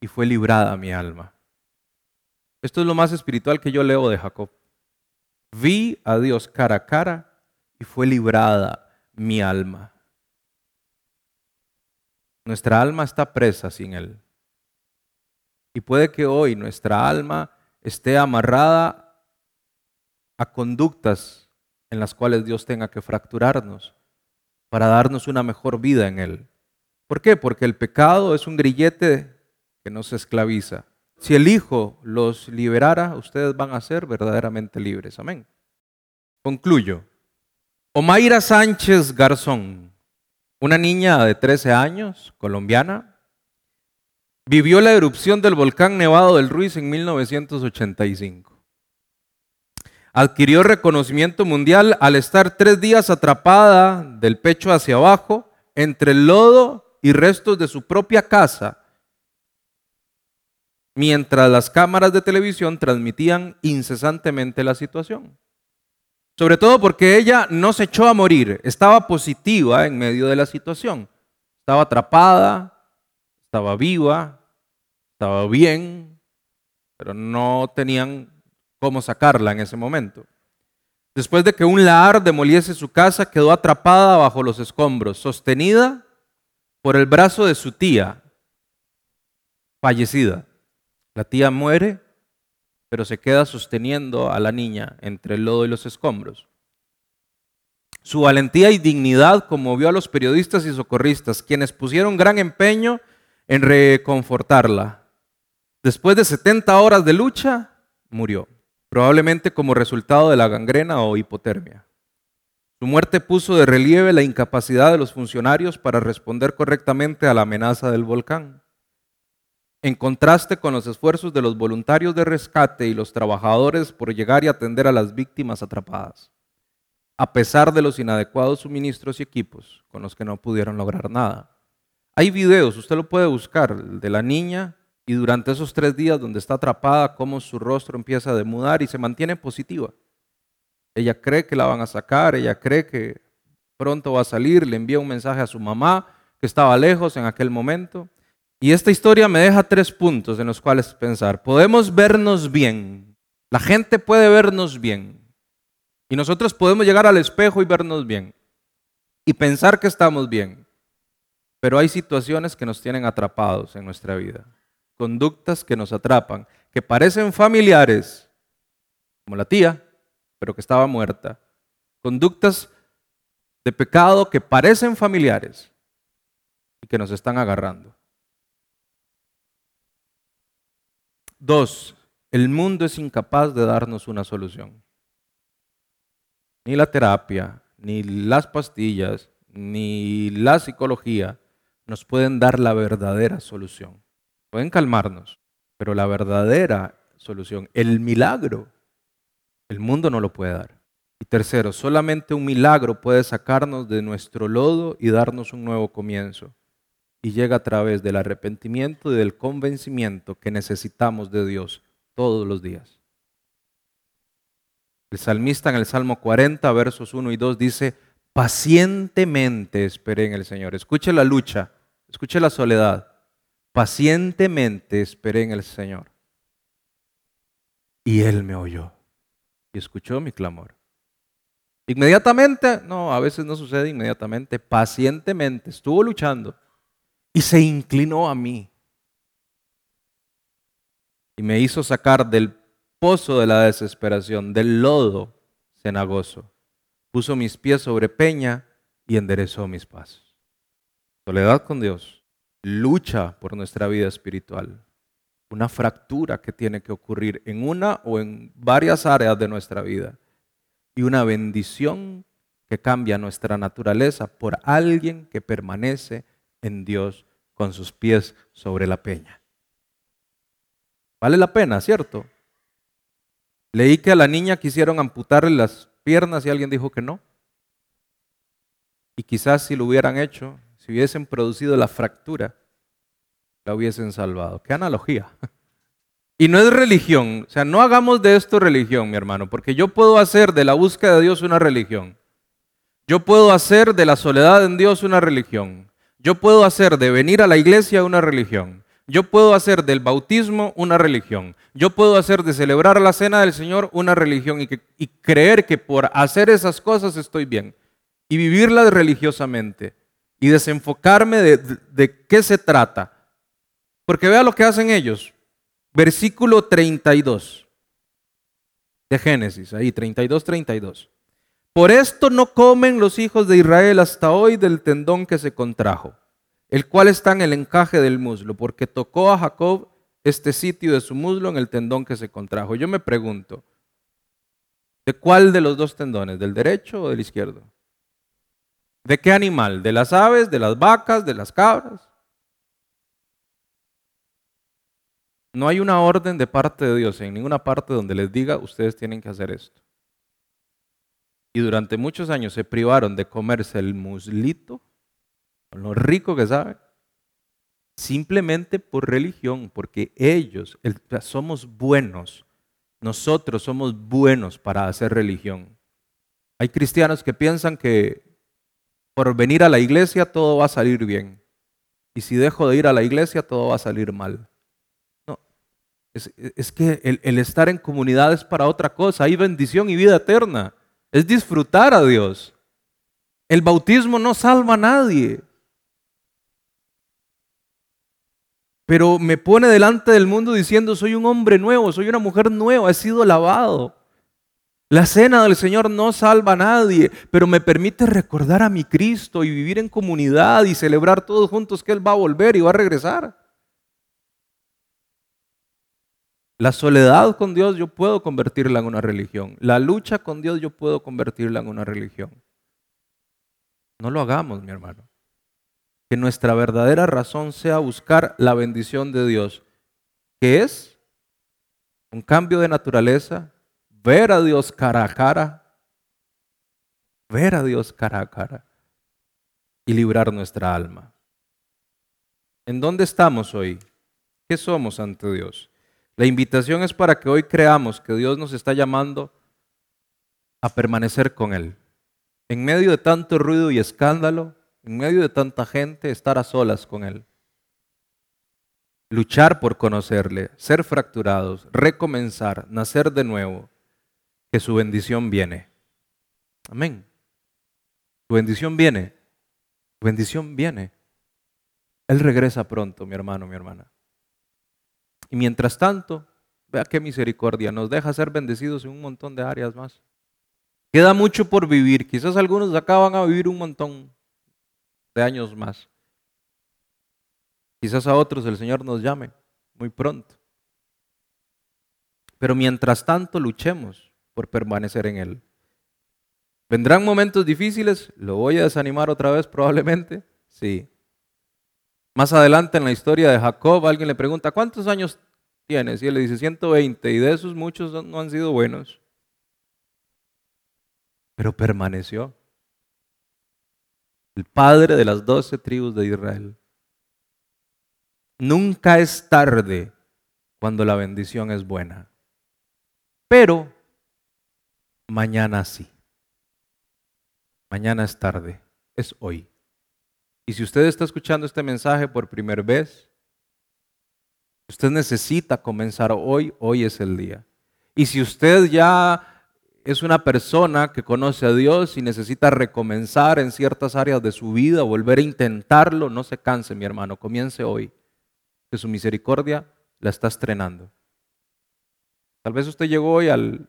S1: y fue librada mi alma. Esto es lo más espiritual que yo leo de Jacob. Vi a Dios cara a cara y fue librada mi alma. Nuestra alma está presa sin Él. Y puede que hoy nuestra alma esté amarrada a conductas en las cuales Dios tenga que fracturarnos para darnos una mejor vida en Él. ¿Por qué? Porque el pecado es un grillete que nos esclaviza. Si el Hijo los liberara, ustedes van a ser verdaderamente libres. Amén. Concluyo. Omaira Sánchez Garzón, una niña de 13 años, colombiana, vivió la erupción del volcán Nevado del Ruiz en 1985. Adquirió reconocimiento mundial al estar tres días atrapada del pecho hacia abajo entre el lodo y restos de su propia casa mientras las cámaras de televisión transmitían incesantemente la situación. Sobre todo porque ella no se echó a morir, estaba positiva en medio de la situación. Estaba atrapada, estaba viva, estaba bien, pero no tenían cómo sacarla en ese momento. Después de que un lahar demoliese su casa, quedó atrapada bajo los escombros, sostenida por el brazo de su tía, fallecida. La tía muere, pero se queda sosteniendo a la niña entre el lodo y los escombros. Su valentía y dignidad conmovió a los periodistas y socorristas, quienes pusieron gran empeño en reconfortarla. Después de 70 horas de lucha, murió, probablemente como resultado de la gangrena o hipotermia. Su muerte puso de relieve la incapacidad de los funcionarios para responder correctamente a la amenaza del volcán en contraste con los esfuerzos de los voluntarios de rescate y los trabajadores por llegar y atender a las víctimas atrapadas, a pesar de los inadecuados suministros y equipos con los que no pudieron lograr nada. Hay videos, usted lo puede buscar, de la niña y durante esos tres días donde está atrapada, cómo su rostro empieza a demudar y se mantiene positiva. Ella cree que la van a sacar, ella cree que pronto va a salir, le envía un mensaje a su mamá que estaba lejos en aquel momento y esta historia me deja tres puntos en los cuales pensar. Podemos vernos bien. La gente puede vernos bien. Y nosotros podemos llegar al espejo y vernos bien. Y pensar que estamos bien. Pero hay situaciones que nos tienen atrapados en nuestra vida. Conductas que nos atrapan, que parecen familiares, como la tía, pero que estaba muerta. Conductas de pecado que parecen familiares y que nos están agarrando. Dos, el mundo es incapaz de darnos una solución. Ni la terapia, ni las pastillas, ni la psicología nos pueden dar la verdadera solución. Pueden calmarnos, pero la verdadera solución, el milagro, el mundo no lo puede dar. Y tercero, solamente un milagro puede sacarnos de nuestro lodo y darnos un nuevo comienzo y llega a través del arrepentimiento y del convencimiento que necesitamos de Dios todos los días. El salmista en el Salmo 40, versos 1 y 2 dice, pacientemente esperé en el Señor. Escuche la lucha, escuche la soledad. Pacientemente esperé en el Señor. Y Él me oyó y escuchó mi clamor. Inmediatamente, no, a veces no sucede inmediatamente, pacientemente, estuvo luchando y se inclinó a mí y me hizo sacar del pozo de la desesperación, del lodo cenagoso. Puso mis pies sobre peña y enderezó mis pasos. Soledad con Dios, lucha por nuestra vida espiritual, una fractura que tiene que ocurrir en una o en varias áreas de nuestra vida y una bendición que cambia nuestra naturaleza por alguien que permanece en Dios con sus pies sobre la peña. Vale la pena, ¿cierto? Leí que a la niña quisieron amputarle las piernas y alguien dijo que no. Y quizás si lo hubieran hecho, si hubiesen producido la fractura, la hubiesen salvado. Qué analogía. Y no es religión, o sea, no hagamos de esto religión, mi hermano, porque yo puedo hacer de la búsqueda de Dios una religión. Yo puedo hacer de la soledad en Dios una religión. Yo puedo hacer de venir a la iglesia una religión. Yo puedo hacer del bautismo una religión. Yo puedo hacer de celebrar la cena del Señor una religión y, creer que por hacer esas cosas estoy bien. Y vivirlas religiosamente. Y desenfocarme de, de qué se trata. Porque vea lo que hacen ellos. Versículo 32 de Génesis, ahí 32, 32. Por esto no comen los hijos de Israel hasta hoy del tendón que se contrajo, el cual está en el encaje del muslo, porque tocó a Jacob este sitio de su muslo en el tendón que se contrajo. Yo me pregunto, ¿de cuál de los dos tendones? ¿Del derecho o del izquierdo? ¿De qué animal? ¿De las aves, de las vacas, de las cabras? No hay una orden de parte de Dios en ninguna parte donde les diga, ustedes tienen que hacer esto y durante muchos años se privaron de comerse el muslito, con lo rico que sabe, simplemente por religión, porque ellos somos buenos. Nosotros somos buenos para hacer religión. Hay cristianos que piensan que por venir a la iglesia todo va a salir bien. Y si dejo de ir a la iglesia todo va a salir mal. No, es, que el, el estar en comunidad es para otra cosa. Hay bendición y vida eterna. Es disfrutar a Dios. El bautismo no salva a nadie. Pero me pone delante del mundo diciendo, soy un hombre nuevo, soy una mujer nueva, he sido lavado. La cena del Señor no salva a nadie, pero me permite recordar a mi Cristo y vivir en comunidad y celebrar todos juntos que Él va a volver y va a regresar. La soledad con Dios yo puedo convertirla en una religión. La lucha con Dios yo puedo convertirla en una religión. No lo hagamos, mi hermano. Que nuestra verdadera razón sea buscar la bendición de Dios, que es un cambio de naturaleza, ver a Dios cara a cara, ver a Dios cara a cara y librar nuestra alma. ¿En dónde estamos hoy? ¿Qué somos ante Dios? La invitación es para que hoy creamos que Dios nos está llamando a permanecer con Él. En medio de tanto ruido y escándalo, en medio de tanta gente, estar a solas con Él. Luchar por conocerle, ser fracturados, recomenzar, nacer de nuevo, que su bendición viene. Amén. Su bendición viene. Su bendición viene. Él regresa pronto, mi hermano, mi hermana. Y mientras tanto, vea qué misericordia, nos deja ser bendecidos en un montón de áreas más. Queda mucho por vivir. Quizás algunos acá van a vivir un montón de años más. Quizás a otros el Señor nos llame muy pronto. Pero mientras tanto luchemos por permanecer en Él. ¿Vendrán momentos difíciles? ¿Lo voy a desanimar otra vez (laughs) probablemente? Sí. Más adelante en la historia de Jacob, alguien le pregunta, ¿cuántos años tienes? Y él le dice, 120, y de esos muchos no han sido buenos. Pero permaneció. El padre de las doce tribus de Israel. Nunca es tarde cuando la bendición es buena. Pero Mañana sí. Mañana es tarde, es hoy. Y si usted está escuchando este mensaje por primera vez, usted necesita comenzar hoy, hoy es el día. Y si usted ya es una persona que conoce a Dios y necesita recomenzar en ciertas áreas de su vida, volver a intentarlo, no se canse, mi hermano, comience hoy, que su misericordia la está estrenando. Tal vez usted llegó hoy al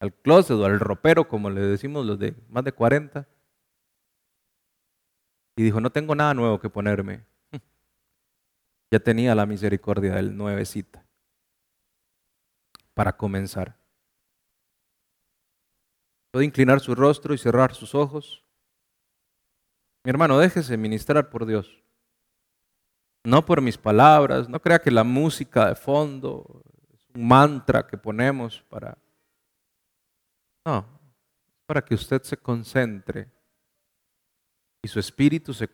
S1: al closet o al ropero, como le decimos los de más de 40. Y dijo, no tengo nada nuevo que ponerme. (laughs) Ya tenía la misericordia del nuevecita para comenzar. Puede inclinar su rostro y cerrar sus ojos. Mi hermano, déjese ministrar por Dios. No por mis palabras, no crea que la música de fondo es un mantra que ponemos para no, para que usted se concentre y su espíritu se,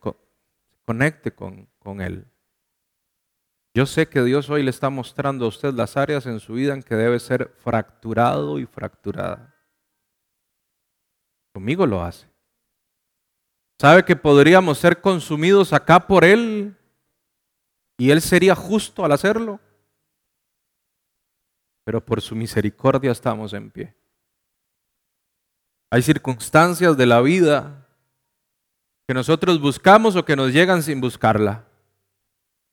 S1: conecte con, con Él. Yo sé que Dios hoy le está mostrando a usted las áreas en su vida en que debe ser fracturado y fracturada. Conmigo lo hace. ¿Sabe que podríamos ser consumidos acá por Él y Él sería justo al hacerlo? Pero por su misericordia estamos en pie. Hay circunstancias de la vida que nosotros buscamos o que nos llegan sin buscarla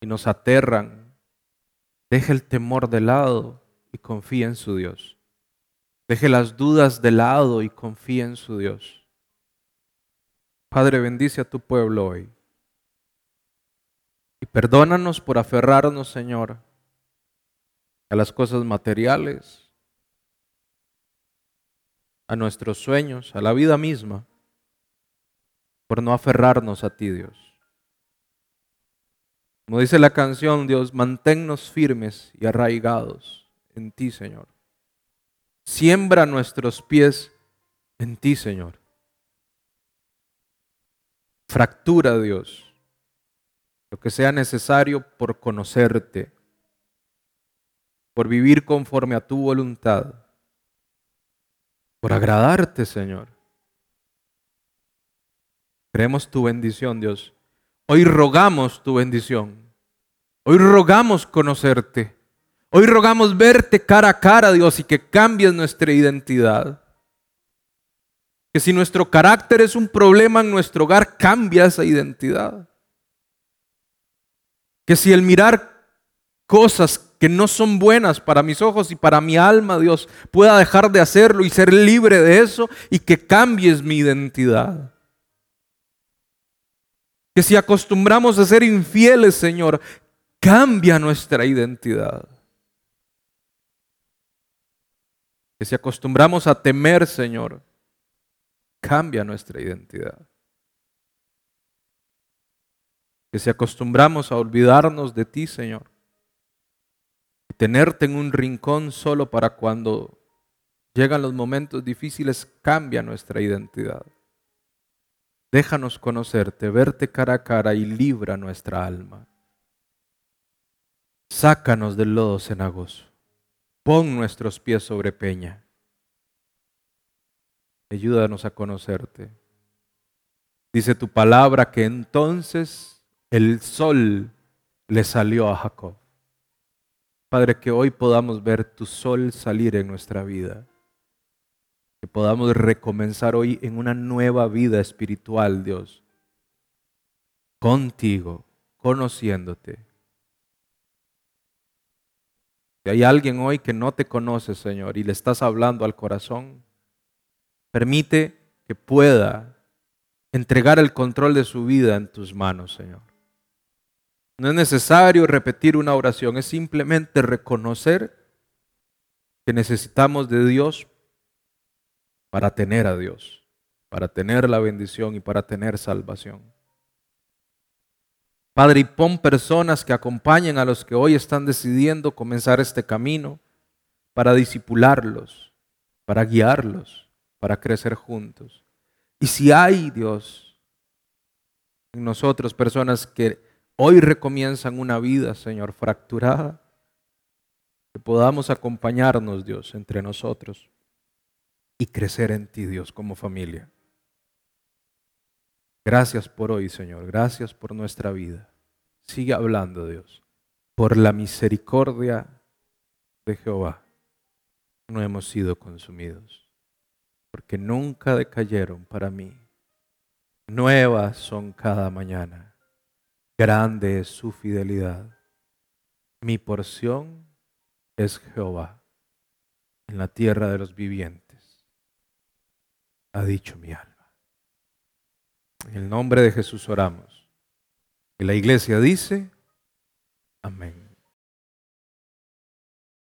S1: y nos aterran. Deje el temor de lado y confía en su Dios. Deje las dudas de lado y confía en su Dios. Padre, bendice a tu pueblo hoy. Y perdónanos por aferrarnos, Señor, a las cosas materiales, a nuestros sueños, a la vida misma, por no aferrarnos a ti, Dios. Como dice la canción, Dios, manténnos firmes y arraigados en ti, Señor. Siembra nuestros pies en ti, Señor. Fractura, Dios, lo que sea necesario por conocerte, por vivir conforme a tu voluntad, por agradarte, Señor. Creemos tu bendición, Dios. Hoy rogamos tu bendición. Hoy rogamos conocerte. Hoy rogamos verte cara a cara, Dios, y que cambies nuestra identidad. Que si nuestro carácter es un problema en nuestro hogar, cambia esa identidad. Que si el mirar cosas que no son buenas para mis ojos y para mi alma, Dios, pueda dejar de hacerlo y ser libre de eso y que cambies mi identidad. Que si acostumbramos a ser infieles, Señor, cambia nuestra identidad. Que si acostumbramos a temer, Señor, cambia nuestra identidad. Que si acostumbramos a olvidarnos de ti, Señor, y tenerte en un rincón solo para cuando llegan los momentos difíciles, cambia nuestra identidad. Déjanos conocerte, verte cara a cara y libra nuestra alma. Sácanos del lodo cenagoso. Pon nuestros pies sobre peña. Ayúdanos a conocerte. Dice tu palabra que entonces el sol le salió a Jacob. Padre, que hoy podamos ver tu sol salir en nuestra vida que podamos recomenzar hoy en una nueva vida espiritual, Dios, contigo, conociéndote. Si hay alguien hoy que no te conoce, Señor, y le estás hablando al corazón, permite que pueda entregar el control de su vida en tus manos, Señor. No es necesario repetir una oración, es simplemente reconocer que necesitamos de Dios para tener a Dios, para tener la bendición y para tener salvación. Padre, y pon personas que acompañen a los que hoy están decidiendo comenzar este camino para disipularlos, para guiarlos, para crecer juntos. Y si hay, Dios, en nosotros personas que hoy recomienzan una vida, Señor, fracturada, que podamos acompañarnos, Dios, entre nosotros y crecer en ti, Dios, como familia. Gracias por hoy, Señor. Gracias por nuestra vida. Sigue hablando, Dios. Por la misericordia de Jehová no hemos sido consumidos, porque nunca decayeron para mí. Nuevas son cada mañana. Grande es su fidelidad. Mi porción es Jehová en la tierra de los vivientes ha dicho mi alma. En el nombre de Jesús oramos. Y la iglesia dice, amén.